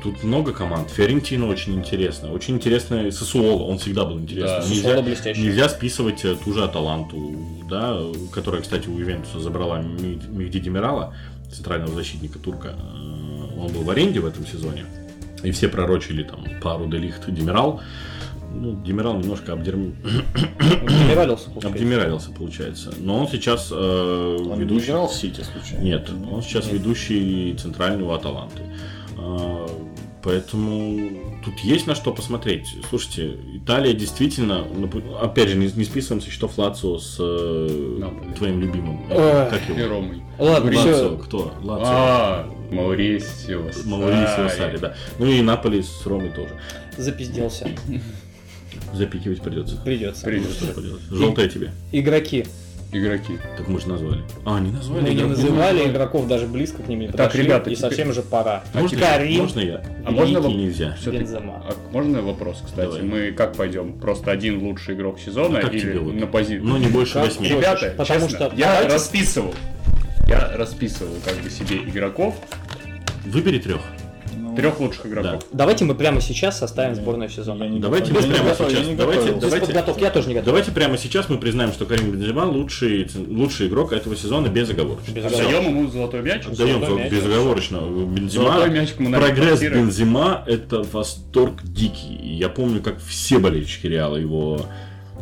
Тут много команд. Ферентино очень интересно. Очень интересно и Сосуоло. Он всегда был интересный. Да, Нельзя- блестящий. Нельзя списывать э, ту же Аталанту, да, которая, кстати, у Ювентуса забрала Ми- Мехди Демирала, центрального защитника турка. Э, Он был в аренде в этом сезоне. И все пророчили там пару Делихт Демирал. Ну, Демирал немножко обдерм... Генералился, пускай. обдемиралился, получается. Но он сейчас э, Он не ведущий... играл в Сити, случайно? Нет, он сейчас ведущий центрального Аталанты. Поэтому тут есть на что посмотреть. Слушайте, Италия действительно, нап- опять же, не, не списываем со счетов Лацио с э, Наполи. твоим любимым. Ой. Как И его? Ромой. Ладно, Лацио, кто? Лацио. А, Маурисио. Маурисио Сарри. Сари, да. Ну и Наполи с Ромой тоже. Запизделся. Запикивать придется. Придется. Придется. Желтая тебе. Игроки. Игроки. Так мы же назвали. А, не назвали. Мы не игроков. называли игроков, даже близко к ним не Так, ребята, и теперь- совсем же пора. Можно, я? Карим, можно я? А можно воп- нельзя. Бензема. А можно вопрос, кстати? Давай. Мы как пойдем? Просто один лучший игрок сезона А как или тебе вот? на позицию? Ну, не больше восьми. Ребята, Потому честно, что я давайте- расписывал. Я расписывал как бы себе игроков, Выбери трех. Трех лучших игроков. Давайте мы прямо сейчас составим сборную я сезона. не Давайте мы прямо сейчас. Давайте- давайте- подготовки я тоже не готов. Давайте прямо сейчас мы признаем, что Карим Бензема лучший, лучший игрок этого сезона безоговорочно. Безоговорочно. Отдаем ему золотой мяч. Отдаем Золотой мяч. безоговорочно. Бензема, мяч прогресс квартиры. Бензема это восторг дикий. Я помню, как все болельщики Реала его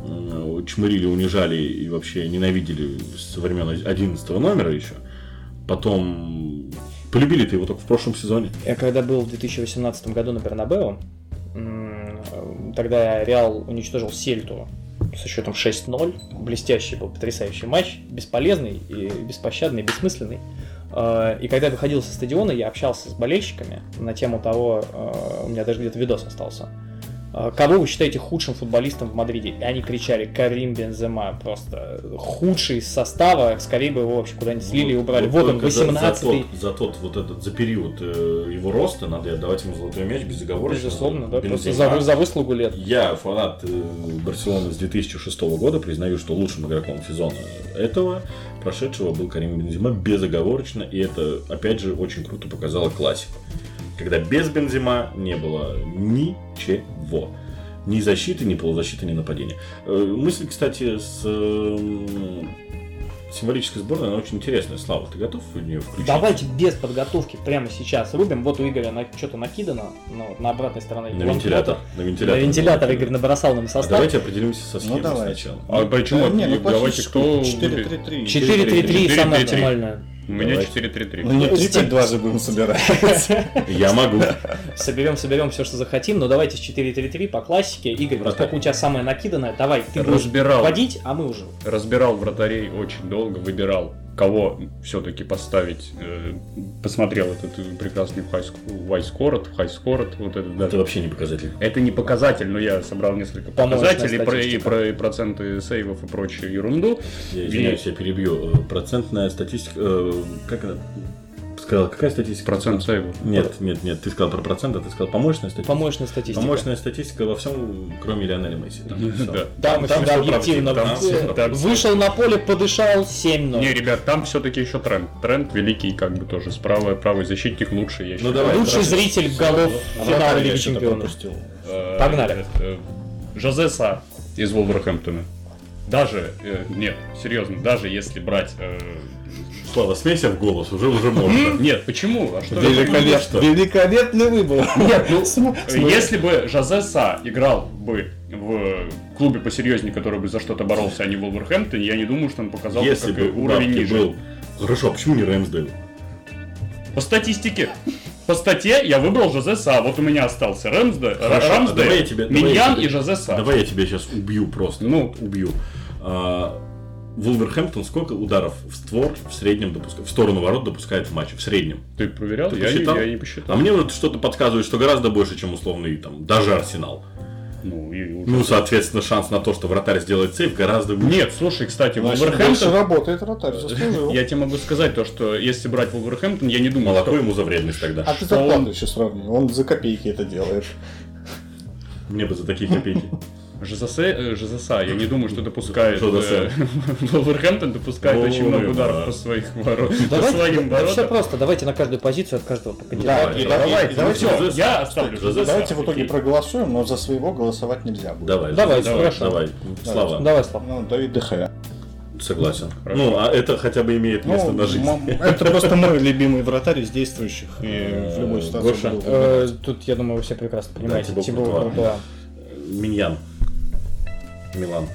э, чмырили, унижали и вообще ненавидели со времен 11 номера еще. Потом полюбили-то его только в прошлом сезоне. Я когда был в 2018 году на Бернабеу, м, тогда Реал уничтожил Сельту со счетом 6-0. Блестящий был, потрясающий матч, бесполезный и беспощадный, бессмысленный. Э, И когда я выходил со стадиона, я общался с болельщиками на тему того, э, у меня даже где-то видос остался, кого вы считаете худшим футболистом в Мадриде? И они кричали Карим Бензема, просто худший из состава, скорее бы его вообще куда-нибудь слили и убрали. Вот он, только за- 18-й. За, тот, за тот вот этот, за период э, его роста надо отдавать ему золотой мяч безоговорочно. Безусловно, да, просто Бензема. за, за выслугу лет. Я фанат э, Барселоны с 2006 года, признаю, что лучшим игроком сезона этого прошедшего был Карим Бензима безоговорочно, и это, опять же, очень круто показало классику. Когда без Бензима не было ничего. Ни защиты, ни полузащиты, ни нападения. Э, Мысль, кстати, с, э, символическая сборная, она очень интересная. Слава, ты готов в нее включить? Давайте без подготовки прямо сейчас рубим. Вот у Игоря на, что-то накидано, но на обратной стороне. На вентилятор. На вентилятор. На вентилятор Игорь набросал нам состав. Давайте определимся со схемой Ну, сначала. А почему? Да, не, ну, Давайте кто... 4-3-3. 4-3-3 самое 4-3-3. оптимальное. У меня Давайте. 4-3-3. Ну не Степ- 3-5-2 же будем собирать. Я могу. Соберем, соберем все, что захотим, но давайте с 4-3-3 по классике. Игорь, Вратарь. поскольку у тебя самое накиданное, давай, ты будешь Разбирал. водить, а мы уже. Разбирал вратарей очень долго, выбирал, кого все-таки поставить. Э, Посмотрел этот прекрасный Вайскорот, Хайскорот, вот этот Это даже. вообще не показатель. Это не показатель, но я собрал несколько показателей про, и, про, и проценты сейвов и прочую ерунду. Я извиняюсь, я перебью. Э, Процентная статистика... э, Как она? Сказал, какая статистика? Процент сейвов. Нет, нет, нет, ты сказал про процент, а ты сказал помощная статистика. Помощная статистика. Помощная статистика во всем, кроме Лионеля Месси. Там всё объективно. Вышел на поле, подышал 7-0. Не, ребят, там все-таки еще тренд. Тренд великий, как бы тоже. Справа правый защитник лучший, я Ну, считаю. давай. Лучший зритель голов финала Лиги Чемпионов. Э, Погнали. э, Жозе Са из Вулверхэмптона. Даже, э, нет, серьезно, даже если брать... э, Слава, смейся в голос, уже уже можно. Нет, почему? А что? Великолепно. Великолепный выбор. Нет, ну, если бы Жозе Са играл бы в клубе посерьезнее, который бы за что-то боролся, а не в Вулверхэмптоне, я не думаю, что он показал бы Если как бы уровень ниже. был... Хорошо, а почему не Рэмсдейл? По статистике. По статье я выбрал Жозе Са. Вот у меня остался Рэмсде, Хорошо, а Рамсдейл, давай я тебе- давай я Миньян тебе- и Жозе Са. Давай я тебя сейчас убью просто. Ну. убью. А, Вулверхэмптон сколько ударов в створ в среднем допускает, в сторону ворот допускает в матче? В среднем. Ты проверял? Ты я, не, посчитал? я не посчитал. А мне вот что-то подсказывает, что гораздо больше, чем условный там, даже Арсенал. Ну, и уже- Ну, соответственно, шанс на то, что вратарь сделает сейв, гораздо выше. Нет, слушай, кстати, Вулверхэмптон... работает вратарь, заслужил. Я тебе могу сказать то, что если брать Вулверхэмптон, я не думаю, Молоко что... ему за вредность тогда. А ты зарплату он- еще сравни. Он за копейки это делает. Мне бы за такие копейки. Жезасе, э, Жезаса, я не думаю, что допускает... Жезасе. э, Вулверхэмптон допускает Ой, очень много да. ударов по своих ворот. По Давайте, своим да, все воротам. просто, давайте на каждую позицию от каждого по кандидату. давайте, давайте, я оставлю Жезеса. Давайте в итоге проголосуем, но за своего голосовать нельзя будет. Давай, Давай, давай, хорошо. давай. Слава, Давай, Слав. Ну, Давид Дехе. согласен. Хорошо. Ну, а это хотя бы имеет место Ну, на жизнь. это просто мой любимый вратарь из действующих. И в любой ситуации Гоша? Э. Тут, я думаю, вы все прекрасно понимаете. Куртуа. Куртуа. Миньян. Милан.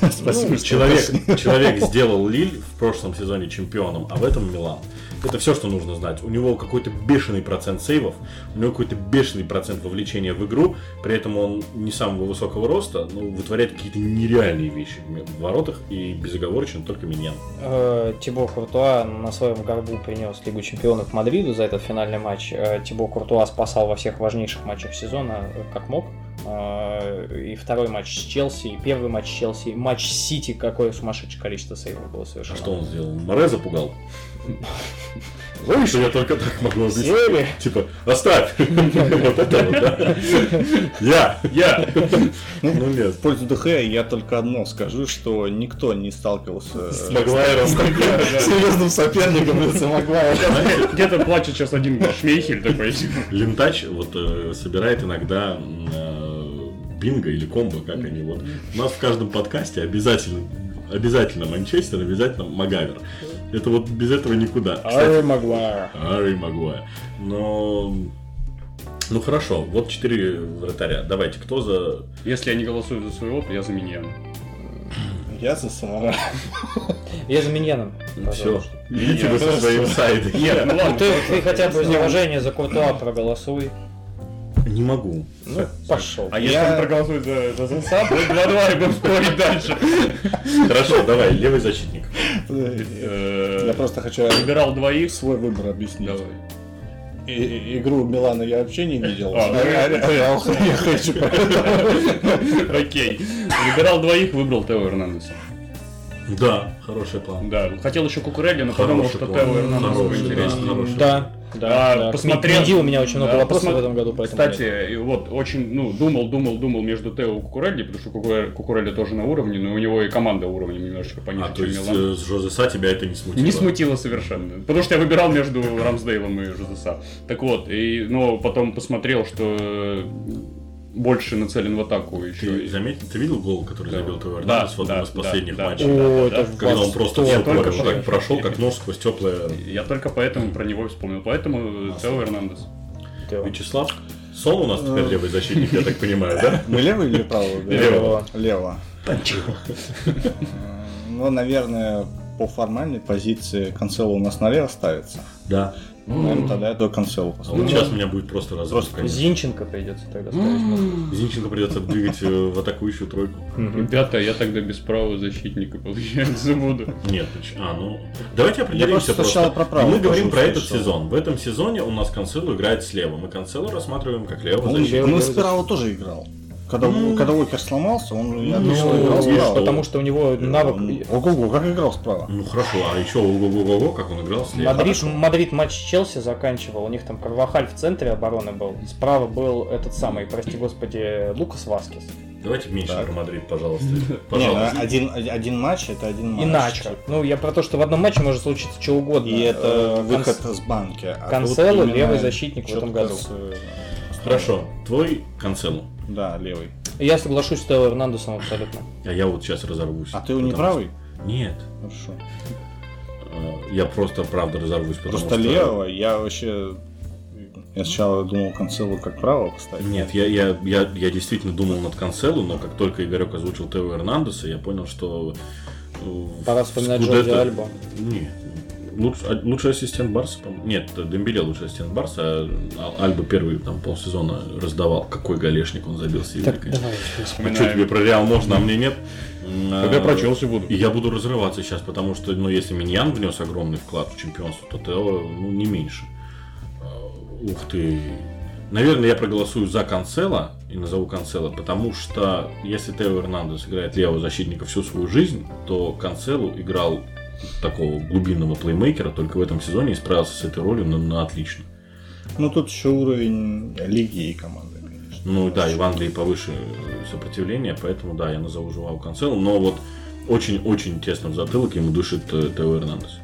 Спасибо, Ну, человек, человек сделал Лиль в прошлом сезоне чемпионом, а в этом Милан. Это все, что нужно знать. У него какой-то бешеный процент сейвов, у него какой-то бешеный процент вовлечения в игру, при этом он не самого высокого роста, но вытворяет какие-то нереальные вещи в воротах и безоговорочно только Миньян. Э, Тибо Куртуа на своем горбу принес Лигу Чемпионов Мадриду за этот финальный матч. Э, Тибо Куртуа спасал во всех важнейших матчах сезона э, как мог. Э, И второй матч с Челси, и первый матч с Челси, и матч с Сити, какое сумасшедшее количество сейвов было А совершено. что он сделал? Море запугал? Знаешь, я только так могу объяснить? Сели? Типа, оставь! Вот это вот, да? Я! Я! Ну нет. В пользу Дехе я только одно скажу, что никто не сталкивался С Магуайром. с серьезным соперником лице Магуайра. Где-то плачет сейчас один Шмейхель такой. Лентач вот э, собирает иногда э, бинго или комбо, как они вот. У нас в каждом подкасте обязательно обязательно Манчестер, обязательно Магавер. Это вот без этого никуда. Арри Магуайр. Harry Магуайр. Но ну хорошо, вот четыре вратаря. Давайте, кто за Если я не голосую за своего, то я за Миньяна. Я за Сара. Я за Миньяном. все? Идите вы со своим сайдом. Нет, ну ладно. Ты, ты хотя бы из уважения за Куртуа проголосуй. Не могу. Ну, пошел. А если Я- он проголосует за, за ЗСА, будет 2-2 и будем спорить дальше. Хорошо, давай, левый защитник. Э, Я просто хочу Выбирал двоих. свой выбор объяснить. Давай. И- и- Игру Милана я вообще не видел. А, ну, Реал хочу. Окей. Выбирал двоих, выбрал Тео Эрнандеса. Да, хороший план. Да, хотел еще Кукурелли, но подумал, Хороший что план. Тео Эрнандес Хороший, да, интереснее. хороший. Да, А, да, да. посмотрел- К Менди у меня очень много Да, вопросов посмо- в этом году, поэтому... Кстати, и вот очень, ну, думал, думал, думал между Тео и Кукурелли, потому что Кукуре- Кукурелли тоже на уровне, но у него и команда уровнем немножечко пониже, А, то чем есть Милан. э, с Жозеса тебя это не смутило? Не смутило совершенно. Потому что я выбирал между Рамсдейлом и Жозеса. Так вот, и, но потом посмотрел, что больше нацелен в атаку еще. Ты и- заметил, ты видел гол, который Да. забил Тео Да, Эрнандес в одном да, из да, последних да, матчей? да, О, да, это да. Когда он просто только что- вот так прошел, как нож сквозь теплое. Я только поэтому про него вспомнил. Поэтому Тео Эрнандес. Да. Вячеслав? Сон у нас теперь левый защитник, я так понимаю, да? Мы левый или правый? Лево. Лево. Э, Ну, наверное, по формальной позиции Канцело у нас налево ставится. Да. Ну, наверное, тогда я до Канцело А вот поставлю. сейчас у меня будет просто разрыв. конечно. Зинченко придется тогда ставить. может. Зинченко придется двигать э, в атакующую тройку. Ребята, я тогда без правого защитника, получается, буду. Нет, ну ч- а, ну... Давайте определимся просто сначала про правого мы говорим про этот услышал. сезон. В этом сезоне у нас Канцело играет слева. Мы Канцело рассматриваем как левого Он, защитника. левый он защитник. справа тоже играл. Когда, Ну. когда Уокер сломался, он Ну, отлично ну, играл видишь, справа. Потому что у него навык... Ого-го, как играл справа. Ну хорошо, а еще ого-го-го, как он играл слева. Мадрид, Мадрид матч с Челси заканчивал, у них там Карвахаль в центре обороны был, справа был этот самый, прости господи, Лукас Васкес. Давайте меньше Так. про Мадрид, пожалуйста. Не, ну, Пожалуйста. один, один матч это один матч. Иначе. Ну, я про то, что в одном матче может случиться что угодно. И это Э, выход Канц- с банки. А Канцело левый защитник в этом году. с, э, Хорошо, твой Канцело. Да, левый. Я соглашусь с Тео Эрнандесом абсолютно. А я вот сейчас разорвусь. А ты его не правый? что- Нет. Хорошо. Э, Я просто правда разорвусь, потому Просто что... левого я вообще... Я сначала думал Канцело как правого поставить. Нет, я, я, я, я действительно думал над Канцелу, но как только Игорек озвучил Тео Эрнандеса, я понял, что... э, Пора вспоминать Скудетто- Джорди Альбу. Не. Луч- а- лучший ассистент Барса, по-моему. Нет, Дембеле лучший ассистент Барса, а Альба первый там полсезона раздавал. Какой галешник он забил себе. Так, давай. А что тебе про Реал можно, а мне нет? Тогда А, про Челси буду. И я буду разрываться сейчас, потому что, ну, если Миньян внес огромный вклад в чемпионство, то Тео, ну, не меньше. А, Ух ты. Наверное, я проголосую за Канцела и назову Канцела, потому что если Тео Эрнандес играет левого защитника всю свою жизнь, то Канцелу играл такого глубинного плеймейкера только в этом сезоне и справился с этой ролью на, на отлично. Ну тут еще уровень лиги и команды, конечно. Ну да, и в Англии повыше сопротивление, поэтому да, я назову Жуау Канцелу, но вот очень-очень тесно в затылок ему дышит э, Тео Эрнандес.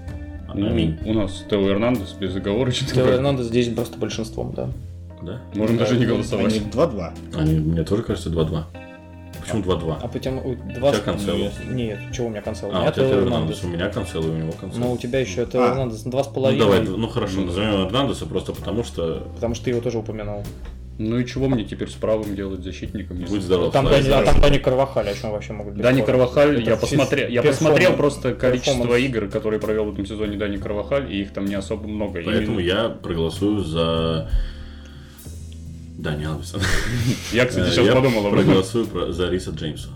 Ну, Аминь. у нас Тео Эрнандес безоговорочно. Тео Эрнандес здесь просто большинством, да. Да? Можем даже не Они голосовать. 2-2. Они, мне тоже кажется 2-2. Почему 2-2? А потом у- У два... тебя Канцело. Нет, чего у меня Канцело? У А, меня у тебя Эрнандес. У меня Канцело, и у него Канцело. Но у тебя еще Тео А. Эрнандес два с Ну половиной. давай, ну хорошо, назовем Эрнандеса просто потому, что Потому что ты его тоже упомянул. Ну и чего мне теперь с правым делать защитником? будь здоров. Там, Дани, а там Дани Карвахаль, о чем вообще могут быть Дани? Карвахаль, Это я посмотрел, я посмотрел просто количество игр, которые провел в этом сезоне Дани Карвахаль, и их там не особо много. Поэтому И я проголосую за Дани Алвеса. я, кстати, сейчас Я подумал об этом. проголосую про- за Риса Джеймса.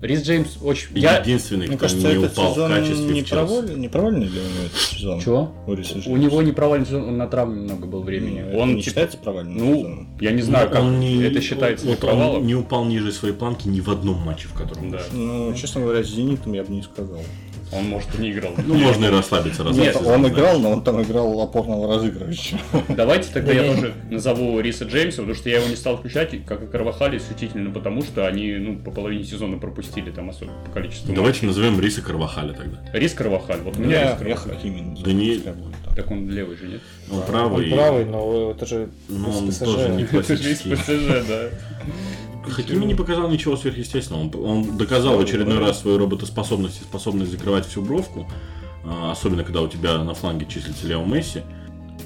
Рис Джеймс очень... Я... Единственный, Мне кто кажется, не этот упал в качестве не, в проваль- не провальный для него этот сезон. Чего? У, Риса У Джеймса. него не провальный сезон, он на травме много был Не, времени. это он не считается провальным Ну, сезоном? я не знаю, как Он не- это считается вот ли провалом. Он не упал ниже своей планки ни в одном матче, в котором Да. Ну, честно говоря, с Зенитом я бы не сказал. Он, может, и не играл. Ну, можно и расслабиться. раз Нет, он играл, но он там играл опорного разыгрывающего. Давайте тогда я тоже назову Риса Джеймса, потому что я его не стал включать, как и Карвахали, исключительно потому, что они ну, по половине сезона пропустили там особо по количеству Давайте назовем Риса Карвахаля тогда. Рис Карвахаль, вот у меня Рис Карвахаль. Да не- так. Он левый же, нет? Он Он правый. правый, но это же Ну, он ПСЖ. тоже не Это же из классический. ПСЖ, да. Хакими не показал ничего сверхъестественного. Он, он доказал в очередной раз свою работоспособность и способность закрывать всю бровку. а, Особенно, когда у тебя на фланге числится Лео Месси.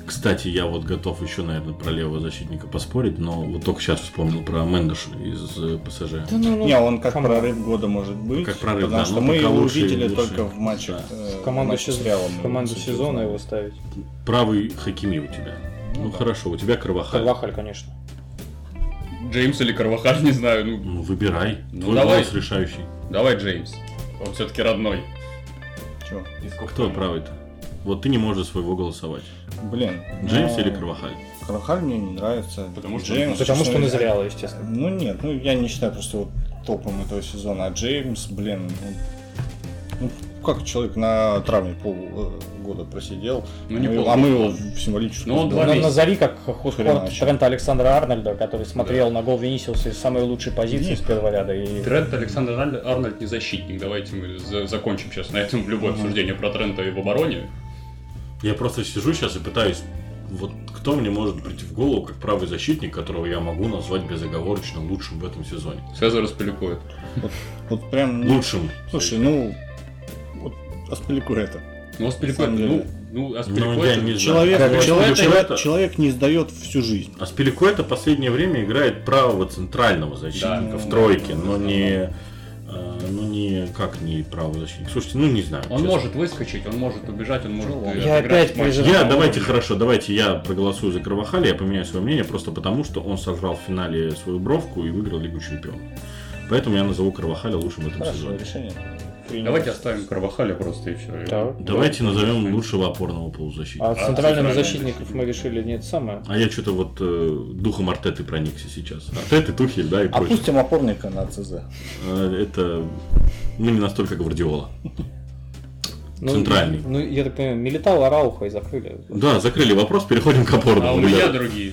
Кстати, я вот готов еще, наверное, про левого защитника поспорить, но вот только сейчас вспомнил про Мендеша из э, ПСЖ. Да ну, ну, Не, он как прорыв года может быть. Как прорыв, потому да, что но мы его лучше увидели лучше. только в матчах. Да. э, В команду, матче с Реалом. в команду сезона знаю. его ставить. Правый Хакими у тебя. Ну, да. хорошо, у тебя Карвахаль. Карвахаль, конечно. Джеймс или Карвахаль, не знаю. Ну, Ну, выбирай. Ну, Твой давай. голос решающий. давай Джеймс. Он все-таки родной. Чё? Кто правый-то? Вот ты не можешь за своего голосовать. Блин. Джеймс ну, или Карвахаль? Карвахаль мне не нравится. Потому что- Джеймс, Потому что Реала, естественно. Ну нет, ну я не считаю просто вот топом этого сезона. А Джеймс, блин, ну, ну, как человек на травме полгода просидел, Ну, не а мы его в символическую Ну, он два На-. Назови как Хоспорт. Трента Александра Арнольда, который смотрел на гол Венисиуса из самой лучшей позиции Нет. с первого ряда. И... Трент Александр Арнольд- не защитник. Давайте мы за- закончим сейчас на этом любое обсуждение про Трента и в обороне. Я просто сижу сейчас и пытаюсь. Вот кто мне может прийти в голову как правый защитник, которого я могу назвать безоговорочно лучшим в этом сезоне? Цезарь Аспиликуэт. Вот прям... ну, Лучшим. Слушай, ну... Вот Аспиликуэта. Ну, самом ну, ну, Ну, я Аспиликуэт... не знаю. Человек, Как человек, Аспиликуэта- человек не сдает всю жизнь. А Спиликуэта последнее время играет правого центрального защитника Да. в тройке, но не, э, ну не как не правый защитник. Слушайте, ну не знаю. Он честно. может выскочить, он может убежать, он может... э, Я опять матч. переживаю. Я, Да, давайте хорошо, давайте я проголосую за Кровахали, я поменяю свое мнение просто потому, что он сожрал в финале свою бровку и выиграл Лигу Чемпионов. Поэтому я назову Кровахаля лучшим в этом Хорошо, сезоне. решение. Давайте оставим Карвахаля просто и все. Да. Давайте назовем лучшего опорного полузащитника. А А центральными центральный защитников защитник? мы решили не это самое. А я что-то вот э, духом Артеты проникся сейчас. Артеты, Тухель, да, и прочее. Опустим опорника на ЦЗ. Э, Это ну, не настолько Гвардиола. Ну, Центральный. Ну, я так понимаю, Милитал, Арауха и закрыли. Да, закрыли вопрос, переходим к опорному. А у меня другие.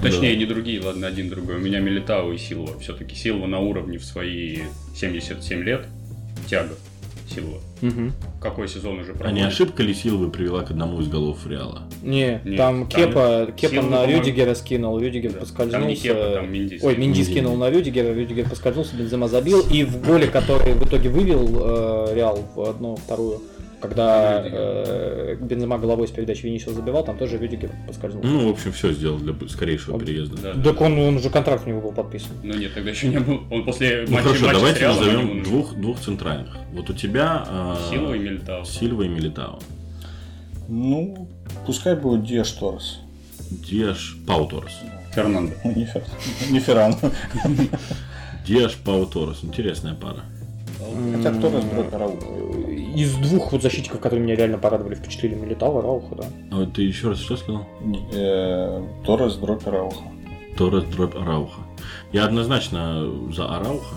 Точнее, Да. не другие, ладно, один другой. У меня Милитау и Силва. Все-таки Силва на уровне в свои 77 лет. Тяга Силва. Мгм. Какой сезон уже А не ошибка ли Силвы привела к одному из голов Реала? Не, Нет, там там Кепа, Кепа Силва, на Рюдигера скинул, Рюдигер Да. поскользнулся. Там не Кепа, там Минди Ой. Минди Минди. скинул на Рюдигера, Рюдигер поскользнулся, Бензема забил, и в голе, который в итоге вывел э, Реал в одну вторую, когда э, Бензема головой с передачи Винисиус забивал, там тоже Рюдигер поскользнулся. Ну, в общем, все сделал для скорейшего Он- переезда. Да, да. Так он, он уже контракт у него был подписан. Ну нет, тогда еще не был. Он после Ну матча, хорошо, матча давайте Реалом назовем двух, двух центральных. Вот у тебя э, Силва и Милитау. Сильва и Милитао. Ну, пускай будет Диаш Торрес. Диаш Пау Торрес. Фернандо. Не, Фер... не Ферран. Диаш Пау Торрес. Интересная пара. Хотя Торрес дробь Арауха. Из двух вот защитников, которые меня реально порадовали, впечатлили Милитал, Рауха, да. А вот ты еще раз что сказал? Э, Торрес дробь Арауха. Торрес дробь Арауха. Я однозначно за Арауха.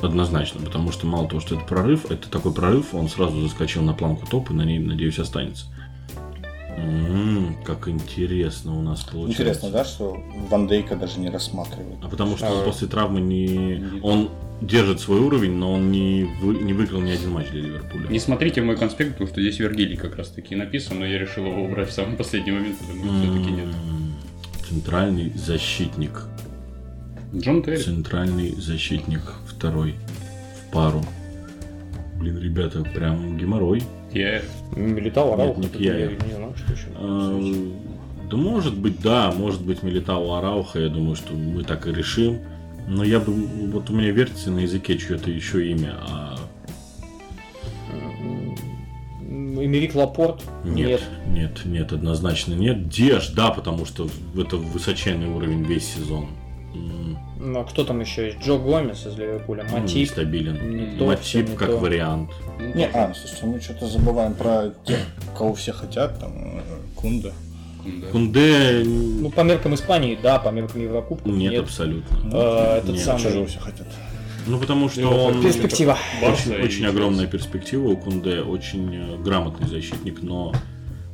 Однозначно, потому что мало того, что это прорыв, это такой прорыв, он сразу заскочил на планку топ и на ней, надеюсь, останется. М, как интересно у нас получается. Интересно, да, что Ван Дейка даже не рассматривают. А потому что он А. после травмы не... Он держит свой уровень, но он не, вы- не выиграл ни один матч для Ливерпуля. Не смотрите мой конспект, потому что здесь Вергилий как раз таки написан, но я решил его убрать в самый последний момент, потому что все-таки нет. Центральный защитник. Джон Терри. Центральный защитник второй в пару. Блин, ребята, прям геморрой. Я Милитал, Нет, Рауха, не я не знаю, что еще. А, Да может быть, да, может быть Милитау Арауха, я думаю, что мы так и решим. Но я бы, вот у меня вертится на языке чье-то еще имя, а Эмерик Лапорт? нет, нет, нет, однозначно нет. Деш, да, потому что это высочайный уровень весь сезон. Ну, а кто там еще есть? Джо Гомес из Ливерпуля, он Матип. нестабилен. не Матип не как то. вариант. Не, а, слушайте, мы что-то забываем про тех, кого все хотят, там, Кунда. Кунде Ну, по меркам Испании, да, по меркам Еврокубка. нет, абсолютно. Э, этот Нет, самый... Вы все хотят? Ну потому что Ну, он Перспектива. Очень, очень огромная перспектива у Кунде, очень э, грамотный защитник, но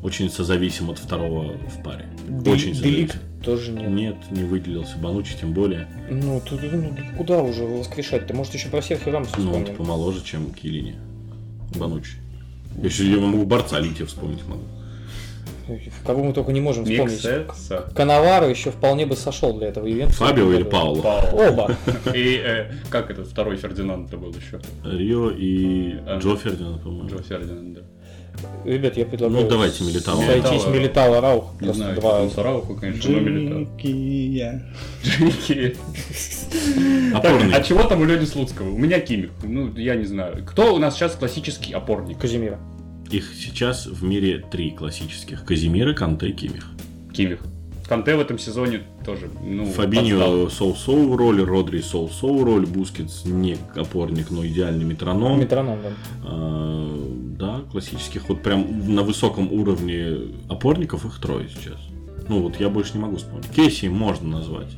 очень созависим от второго в паре. Де- очень Делик созависим. тоже нет. Нет, не выделился Банучи, тем более. Ну, тут, ну, куда уже воскрешать? Ты, может, еще про Серхио Рамоса Ну, он помоложе, чем Килини. Банучи. Еще я могу борца Лити вспомнить могу. Кого мы только не можем вспомнить. Миксеса. Канаваро еще вполне бы сошел для этого ивента. Фабио или Пауло? Пауло. Оба. И э, как этот второй Фердинанд-то был еще? Рио и А. Джо Фердинанд, по-моему. Джо Фердинанд, да. Ребят, я предлагаю... Ну, давайте Милитао. Сойтись Милитао. Раух. Не знаю, два... два... Сарауху, конечно, но Милитао. Джинкия. Джинки. Опорный. Так, а чего там у Лёни Слуцкого? У меня Кимик. Ну, я не знаю. Кто у нас сейчас классический опорник? Казимира. Их сейчас в мире три классических. Казимира, Канте, Кимих. Кимих. Канте в этом сезоне тоже, ну. Фабиньо so-so роль, Родри so-so роль, Бускетс не опорник, но идеальный метроном. Метроном, да. А, да, классических. Вот прям на высоком уровне опорников их трое сейчас. Ну вот я больше не могу вспомнить. Кейси можно назвать.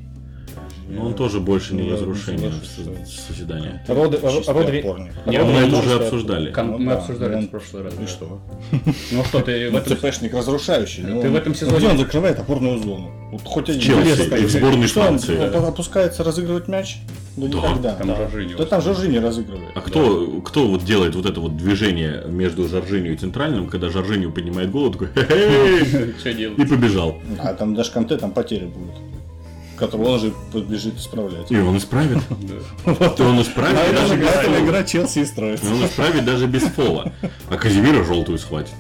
Но он тоже больше не разрушение не соглашусь, со- созидания. Роды- Родри- опорник. Не, Мы он это уже обсуждали. Кон- Ну Мы да, обсуждали он- это в прошлый раз. И да. что? Ну что, ты в Ну, этом... ЦПшник разрушающий. Ты в он- этом сезоне- Где он закрывает опорную зону? Вот хоть один Челси и в сборной Что он, Франции. он опускается разыгрывать мяч? Ну Да, никогда. Там Жоржиньо. Кто там Жоржини разыгрывает? А кто, кто вот делает вот это вот движение между Жоржинью и Центральным, когда Жоржинью поднимает голову, такой и побежал. А там даже Канте там потеря будет. Которую он же побежит исправлять. И он исправит. И он исправит А даже игра Челси и строится. Он исправит даже без фола. А Казимира желтую схватит.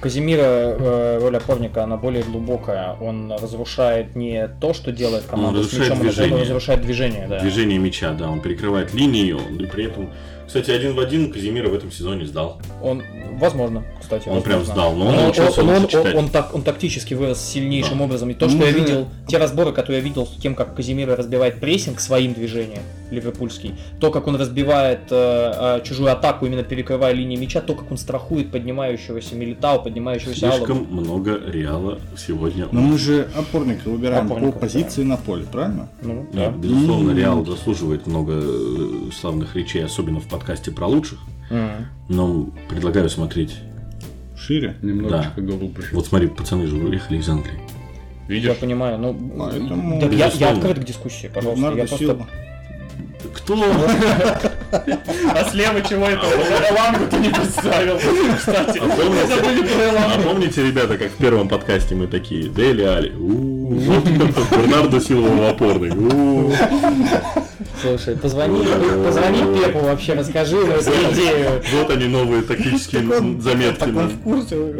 Казимира э, роль опорника, она более глубокая. Он разрушает не то, что делает команда с разрушает мячом, он движение. разрушает движение, да. Движение мяча, да, он перекрывает линию, и при этом... Кстати, один в один Казимира в этом сезоне сдал. Он, возможно, кстати, Он прям сдал, но он он, научился он- он- читать. он так, он тактически вырос сильнейшим Да. образом. И то, что Ну, я же- видел, те разборы, которые я видел с тем, как Казимира разбивает прессинг своим движением, ливерпульский, то, как он разбивает э, э, чужую атаку, именно перекрывая линии мяча, то, как он страхует поднимающегося Милитау, поднимающегося. Слишком много Реала сегодня. Но мы же опорника выбираем Опорника, по позиции на поле, правильно? Ну, Да, да. безусловно. Реал заслуживает много э, славных речей, особенно в подкасте про лучших. Мгм. Но предлагаю смотреть. Шире. Немножечко глубже. Вот смотри, пацаны же уехали из Англии. Я Видишь? понимаю, ну, Поэтому- так я, я открыт к дискуссии, пожалуйста. Бернардо Я просто... Кто? А слева чего это? Элангу ты не представил. Кстати, А помните- забыли про А помните, ребята, как в первом подкасте мы такие, Дели Али, у-у-у, Бернардо Силва в опорной. Слушай, позвони, позвони Пепу вообще, расскажи ему эту идею. Вот они новые тактические заметки.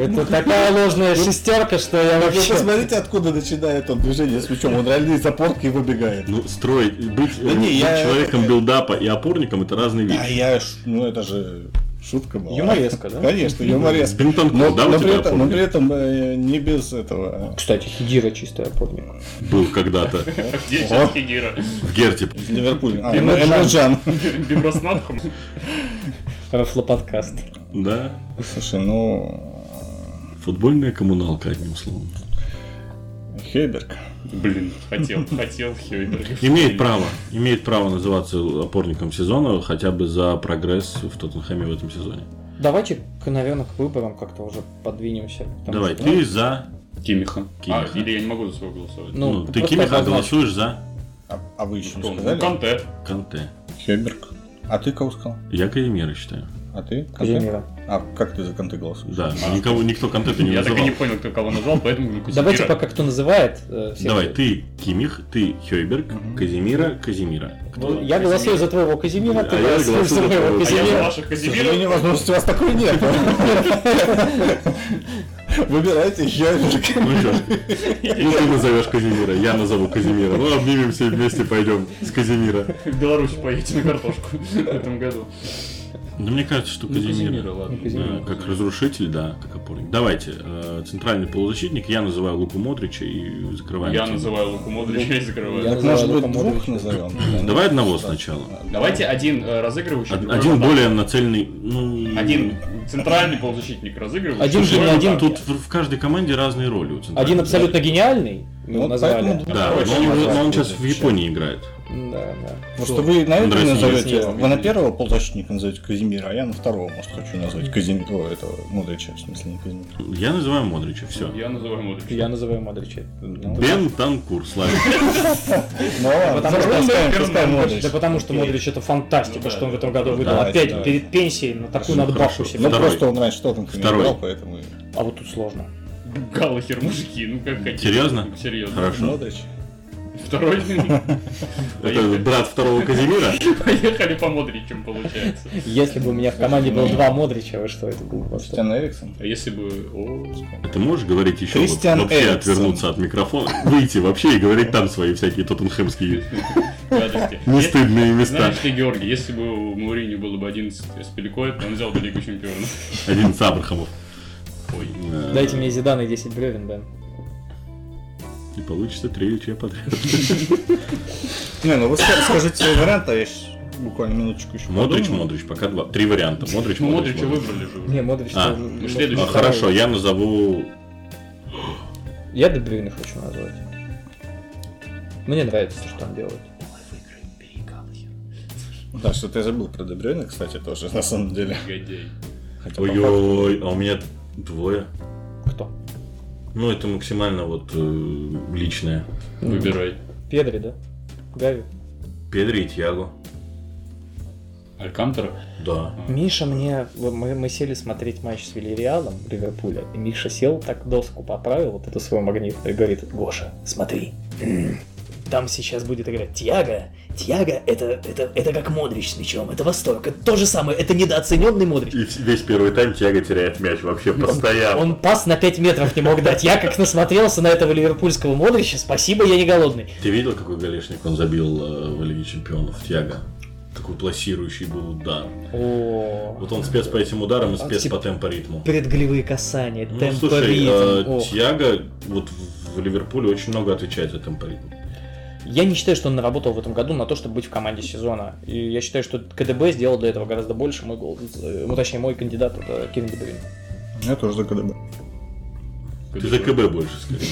Это такая ложная шестерка, что я Вы вообще... посмотрите, откуда начинает он движение с мячом. Он реально из опорки выбегает. Ну, строить, быть, я- человеком билдапа и опорником это разные А вещи. я, ж- ну это же шутка была. Юмореска, да? Конечно, юмореска. Бентонкур, Но, да, но при этом, но при этом э, не без этого. Кстати, Хидира чистый опорник. Был когда-то Где сейчас Хигира? в Герте. Из Ливерпуля. А, Эмерджан. Биброснатхом? Рофлоподкаст. Да, Слушай, ну... футбольная коммуналка, одним словом. Хейберг. Блин, хотел, хотел Хёйберг. Имеет право, имеет право называться опорником сезона, хотя бы за прогресс в Тоттенхэме в этом сезоне. Давайте, к, наверное, к выборам как-то уже подвинемся. Давай, что, ты ну, за... Кимиха. Кимиха. А, или я не могу за своего голосовать. Ну, Ну, ты Кимиха голосуешь за А, а вы еще не? Ну, сказали? Канте. Канте. Хейберг. А ты кого сказал? Я Казимира считаю. А ты? Казимира. А как ты за Канте голосуешь? Да, никого, никто Канте не Я так и называл. не понял, кто кого назвал, поэтому говорю Давайте Казимира. пока кто называет. э, Давай, ты Кимих, ты Хёйберг, Казимира, Казимира. Ну, Я голосую за твоего Казимира, А ты я голосуешь голосую за твоего. А я за Казимира. ваших К Казимиров. сожалению, возможности у вас такой нет. Выбирайте Хейберг. Ну что ну ты назовешь Казимира, я назову Казимира. Ну обнимемся и вместе пойдем с Казимира. В Беларусь поедете на картошку в этом году. Ну мне кажется, что Ну. Казимира, ладно. Да, как разрушитель, да, как опорник. Давайте, э, центральный полузащитник, я называю Луку Модрича и закрываем. Я тему. называю Луку Модрича и закрываю. Я Так, может быть, Лука двух назовем? Давай одного сначала. Давайте один э, разыгрывающий. Один более нацеленный, ну... Один центральный полузащитник разыгрывающий. Один не один, вратарь. Тут в, каждой команде разные роли у центрального. Один абсолютно гениальный, его Вот поэтому Да, но он, но сейчас в. Японии играет. Да, да. Может, вы на это назовете? Вы на первого полузащитника назовете Казимира, а я на второго, может, хочу назвать Казимира. О, этого Модрича, в смысле, не Казимира. Я называю Модрича, все. Я называю Модрича. Я называю Модрича. Ну, Бен Танкур, Славик. Ну ладно, что-. Да потому что Модрич это фантастика, Ну что он в этом году да, выдал. Опять перед пенсией на такую надбавку себе. Ну, просто он раньше Тоттенхэм играл, поэтому... А вот тут сложно. Галлахер, мужики, ну как хотите. Серьезно? Серьезно. Хорошо. Модрич. Второй. Это брат второго Казимира. Поехали по Модричам, получается. Если бы у меня в команде было два Модрича, вы что, это было бы просто... Кристиан Эриксон. А если бы... О, А ты можешь говорить еще вообще отвернуться от микрофона, выйти вообще и говорить там свои всякие тоттенхэмские гадости. нестыдные места. Знаешь ли, Георгий, если бы у Маурини было бы 11 Спиликоид, он взял бы Лигу Чемпионов. Один из Абрахамов. Ой. Э, Дайте мне Зидана и 10 бревен, Бен. И получится три личия подряд. Не, ну вы ска- скажите свой вариант, а я буквально минуточку еще Модрич, подумаю. Модрич, пока два. Три варианта. Модрич, Ну, Модрич, Модрича выбрали же. Не, Модрич... А, ну, следующий. Хорошо, я назову... Я Дебрюйна хочу назвать. Мне нравится, что он делает. Да, что-то я забыл про Дебрёйна, кстати, тоже, на самом деле. Негодяй. Хотя по Ой-ой, а у меня двое. Ну, это максимально вот э, личное. Выбирай. Педри, да? Гави? Педри и Тьяго. Алькантера. Да. Миша мне... Мы, мы сели смотреть матч с Вильяреалом Ливерпуля, и Миша сел, так доску поправил, вот эту свой магнит, и говорит, Гоша, смотри, там сейчас будет играть Тьяго. Тьяго это, это, это как Модрич с мячом, это восторг. Это то же самое, это недооцененный Модрич. И весь первый тайм Тьяго теряет мяч вообще постоянно. Он пас на 5 метров не мог дать. Я как насмотрелся на этого ливерпульского Модрича, спасибо, я не голодный. Ты видел, какой голешник он забил э, в Лиге Чемпионов Тьяго? Такой пласирующий был удар. О, Вот он спец по этим ударам и спец по темпоритму. предголевые касания, Ну, слушай, э. Тьяго вот в Ливерпуле очень много отвечает за темпоритм. Я не считаю, что он наработал в этом году на то, чтобы быть в команде сезона. И я считаю, что КДБ сделал для этого гораздо больше. Мой гол, э, ну, точнее, мой кандидат это Кевин Дебрюйн. Я тоже за КДБ. Ты за КБ больше, скорее.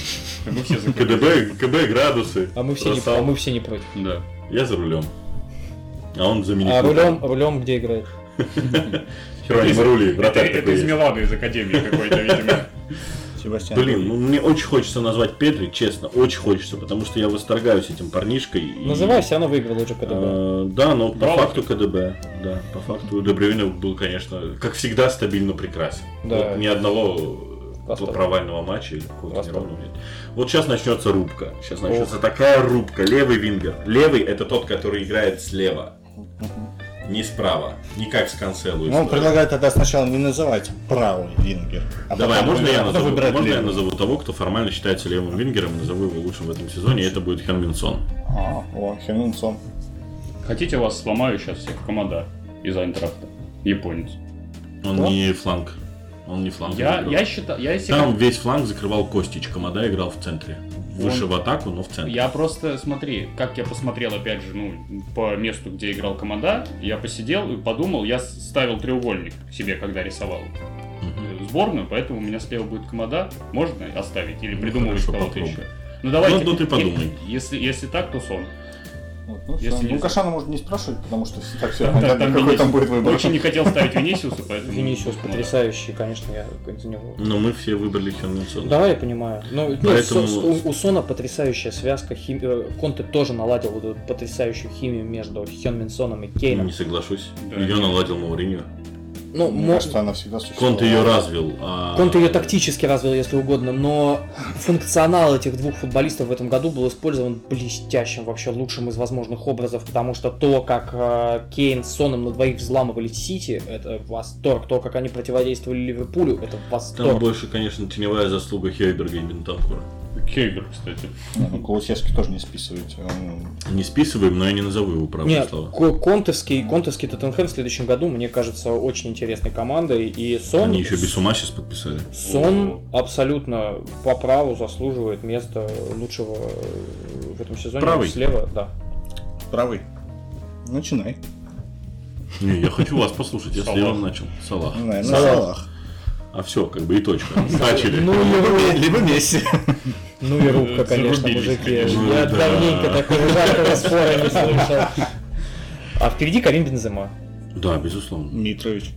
Мы все за КДБ, КБ, градусы. А мы все, не, а мы все не против. Да. Я за рулем. А он за мини А рулем, рулем где играет? Херонимо рули, Это, вратарь это из. Милана, из Академии какой-то, видимо. Себастьян. Блин, ну мне очень хочется назвать Петри, честно, очень хочется, потому что я восторгаюсь этим парнишкой. и- Называй, все равно выиграл уже КДБ. Э, Да, но по Браво. факту КДБ. Да, по факту Дебрюйне был, конечно, как всегда, стабильно прекрасен. Да. Вот ни одного Восторг. провального матча или какого-то неровного нет. Вот сейчас начнется рубка. Сейчас начнется такая рубка. Левый вингер. Левый это тот, который играет слева. Не справа. Не как с Канцелу. Ну, история. предлагаю тогда сначала не называть правый вингер. а Давай, можно я назову, можно я назову того, кто формально считается левым вингером, и назову его лучшим в этом сезоне, и это будет Хен Минсон. А, о, Хеннинсон. Хотите, вас сломаю сейчас всех команда из Айнтрахта. Японец. Он Кто? не фланг. Он не фланг. Я, играл. я считаю, я если Там весь фланг закрывал Костич. Комада играл в центре. Выше в атаку, но в центре. Я просто, смотри, как я посмотрел, опять же, ну, по месту, где играл команда, я посидел и подумал, я ставил треугольник себе, когда рисовал э, сборную, поэтому у меня слева будет команда, можно оставить или Ну, придумывать кого-то еще. Ну давайте. Ну, ну, ты е- подумай. Если, если так, то сон. Вот, ну, Если всё. не- ну, Кашана можно не спрашивать, потому что так все Там- понятно, там какой там будет выбор. Очень не хотел ставить Винисиуса, поэтому... Винисиус ну, потрясающий, конечно, я за него. Но мы все выбрали Хен Минсона. Да, я понимаю. Но нет, Поэтому- Со- у, у Сона потрясающая связка. Хим- э, Конте тоже наладил вот эту потрясающую химию между Хён Минсоном и Кейном. Не соглашусь. Да. Ее наладил Мауриньо. Ну, Мне мо- кажется, она всегда существовала. Конт ее развил. а- Конте ее тактически развил, если угодно, но функционал этих двух футболистов в этом году был использован блестящим, вообще лучшим из возможных образов, потому что то, как э, Кейн с Соном на двоих взламывали Сити, это восторг. То, как они противодействовали Ливерпулю, это Там восторг. больше, конечно, теневая заслуга Хейберга и Бентанкура. Кейгер, кстати. Не, ну, Кулусевский тоже не списывайте. Он- Не списываем, но я не назову его правые Нет, слова. Ко- Контовский, Контовский Тоттенхэм в следующем году, мне кажется, очень интересной командой. И Сон, Они еще без ума сейчас подписали. Сон абсолютно по праву заслуживает места лучшего э, в этом сезоне. Правый? Слева, да. Правый. Начинай. Не, я хочу вас послушать, я с Салах. левым начал. Салах. Ну, Салах. А все, как бы и точка. Начали. Ну и Либо Месси. Ну и рубка, конечно, мужики. Я Да. давненько такого жаркого спора не слышал. А впереди Карим Бензема. Да, безусловно. Митрович.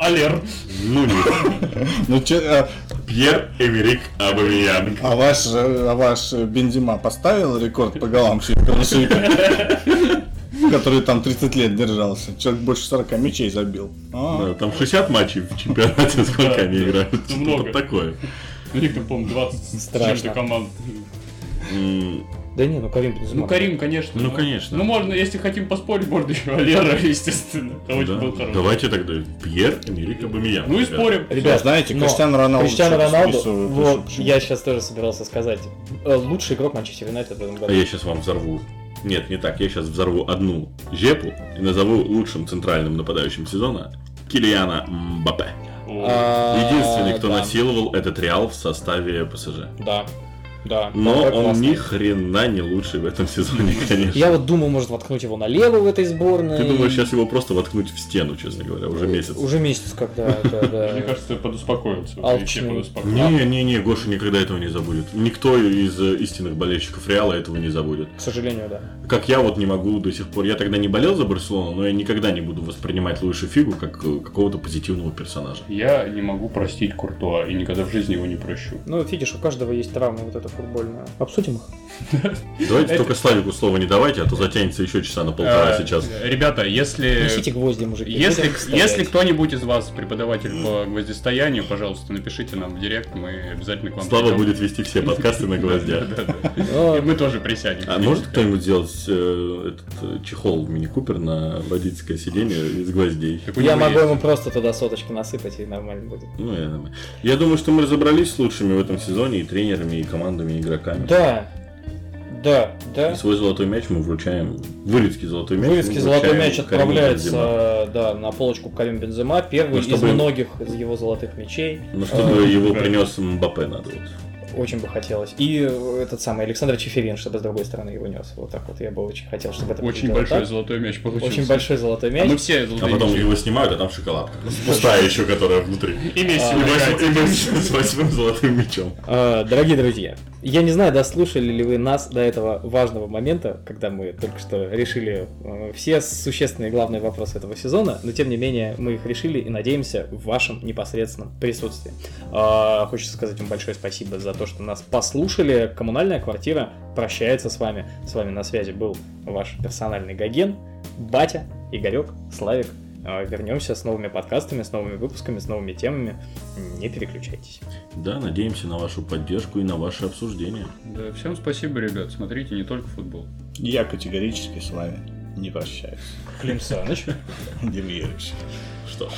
Алер. Ну нет. Ну, че, а, Пьер Эмерик Абамиян. а ваш, а ваш Бензима поставил рекорд по голам? Который там 30 лет держался. Человек больше 40 мячей забил. А, Да, там 60 матчей в чемпионате, сколько они играют. Ну, много. Что такое. У них там, по-моему, 20 с Страшно. чем-то команд. Да не, ну Карим Бензема. Ну, Карим, конечно. Ну, конечно. Ну, можно, если хотим поспорить, можно еще Алера, естественно. Это очень да. был хороший. Давайте тогда Пьер Эмерик Абамиян. Ну и спорим. Ребят, знаете, но Криштиану Роналду Криштиану Роналду, вот, я сейчас тоже собирался сказать. Лучший игрок Манчестер Юнайтед в этом А году. я сейчас вам взорву. Нет, не так. Я сейчас взорву одну жепу и назову лучшим центральным нападающим сезона Килиана Мбаппе. А, Единственный, кто да. насиловал этот Реал в составе ПСЖ. Да, да. Но он классный. ни хрена не лучший в этом сезоне, конечно. Я вот думал, может воткнуть его налево в этой сборной. Ты думаешь, сейчас его просто воткнуть в стену, честно говоря, уже месяц? Уже месяц, когда, да. Мне кажется, подуспокоился. Алчный. Вообще подуспокоился. Не-не-не, Гоша никогда этого не забудет. Никто из э, истинных болельщиков Реала этого не забудет. К сожалению, да. Как я вот не могу до сих пор. Я тогда не болел за Барселону, но я никогда не буду воспринимать Луиша Фигу как э, какого-то позитивного персонажа. Я не могу простить Куртуа и никогда в жизни его не прощу. Ну, видишь, у каждого есть травма вот эта футбольную. Обсудим их. Давайте только Славику слова не давайте, а то затянется еще часа на полтора Э, сейчас. Ребята, если... Несите гвозди, мужики. Если, если кто-нибудь из вас преподаватель по гвоздистоянию, пожалуйста, напишите нам в директ, мы обязательно к вам Слава будет вести все подкасты на гвоздях. И мы тоже присядем. А может кто-нибудь сделать э, этот э, чехол мини-купер на водительское сиденье из гвоздей? Я могу ему просто туда соточки насыпать, и нормально будет. Ну, я, думаю. я думаю, что мы разобрались с лучшими в этом сезоне и тренерами, и командами, и игроками. Да, да, да. И свой золотой мяч мы вручаем. Вырицкий золотой мяч. Вырезки золотой мяч отправляется да, на полочку Карим Бензема, первый Ну, из чтобы- многих из его золотых мячей. Ну, чтобы его да. принес Мбаппе надо вот. Очень бы хотелось. И этот самый Александр Чеферин, чтобы с другой стороны его нес. Вот так вот я бы очень хотел, чтобы это Очень большой так. золотой мяч получился. Очень большой золотой А мяч. мы все А потом мячи. его снимают, а там шоколадка. Пустая еще, которая внутри. И Месси Месси с восьмым золотым мячом. А, Дорогие друзья, я не знаю, дослушали ли вы нас до этого важного момента, когда мы только что решили э, все существенные главные вопросы этого сезона, но тем не менее мы их решили и надеемся в вашем непосредственном присутствии. А, Хочется сказать вам большое спасибо за то, что нас послушали. Коммунальная квартира прощается с вами. С вами на связи был ваш персональный Гоген, Батя, Игорек, Славик. А, Вернемся с новыми подкастами, с новыми выпусками, с новыми темами. Не переключайтесь. Да, надеемся на вашу поддержку и на ваше обсуждение. Да, всем спасибо, ребят. Смотрите не только футбол. Я категорически с вами не прощаюсь. Клим Саныч. Демьевич. Что ж,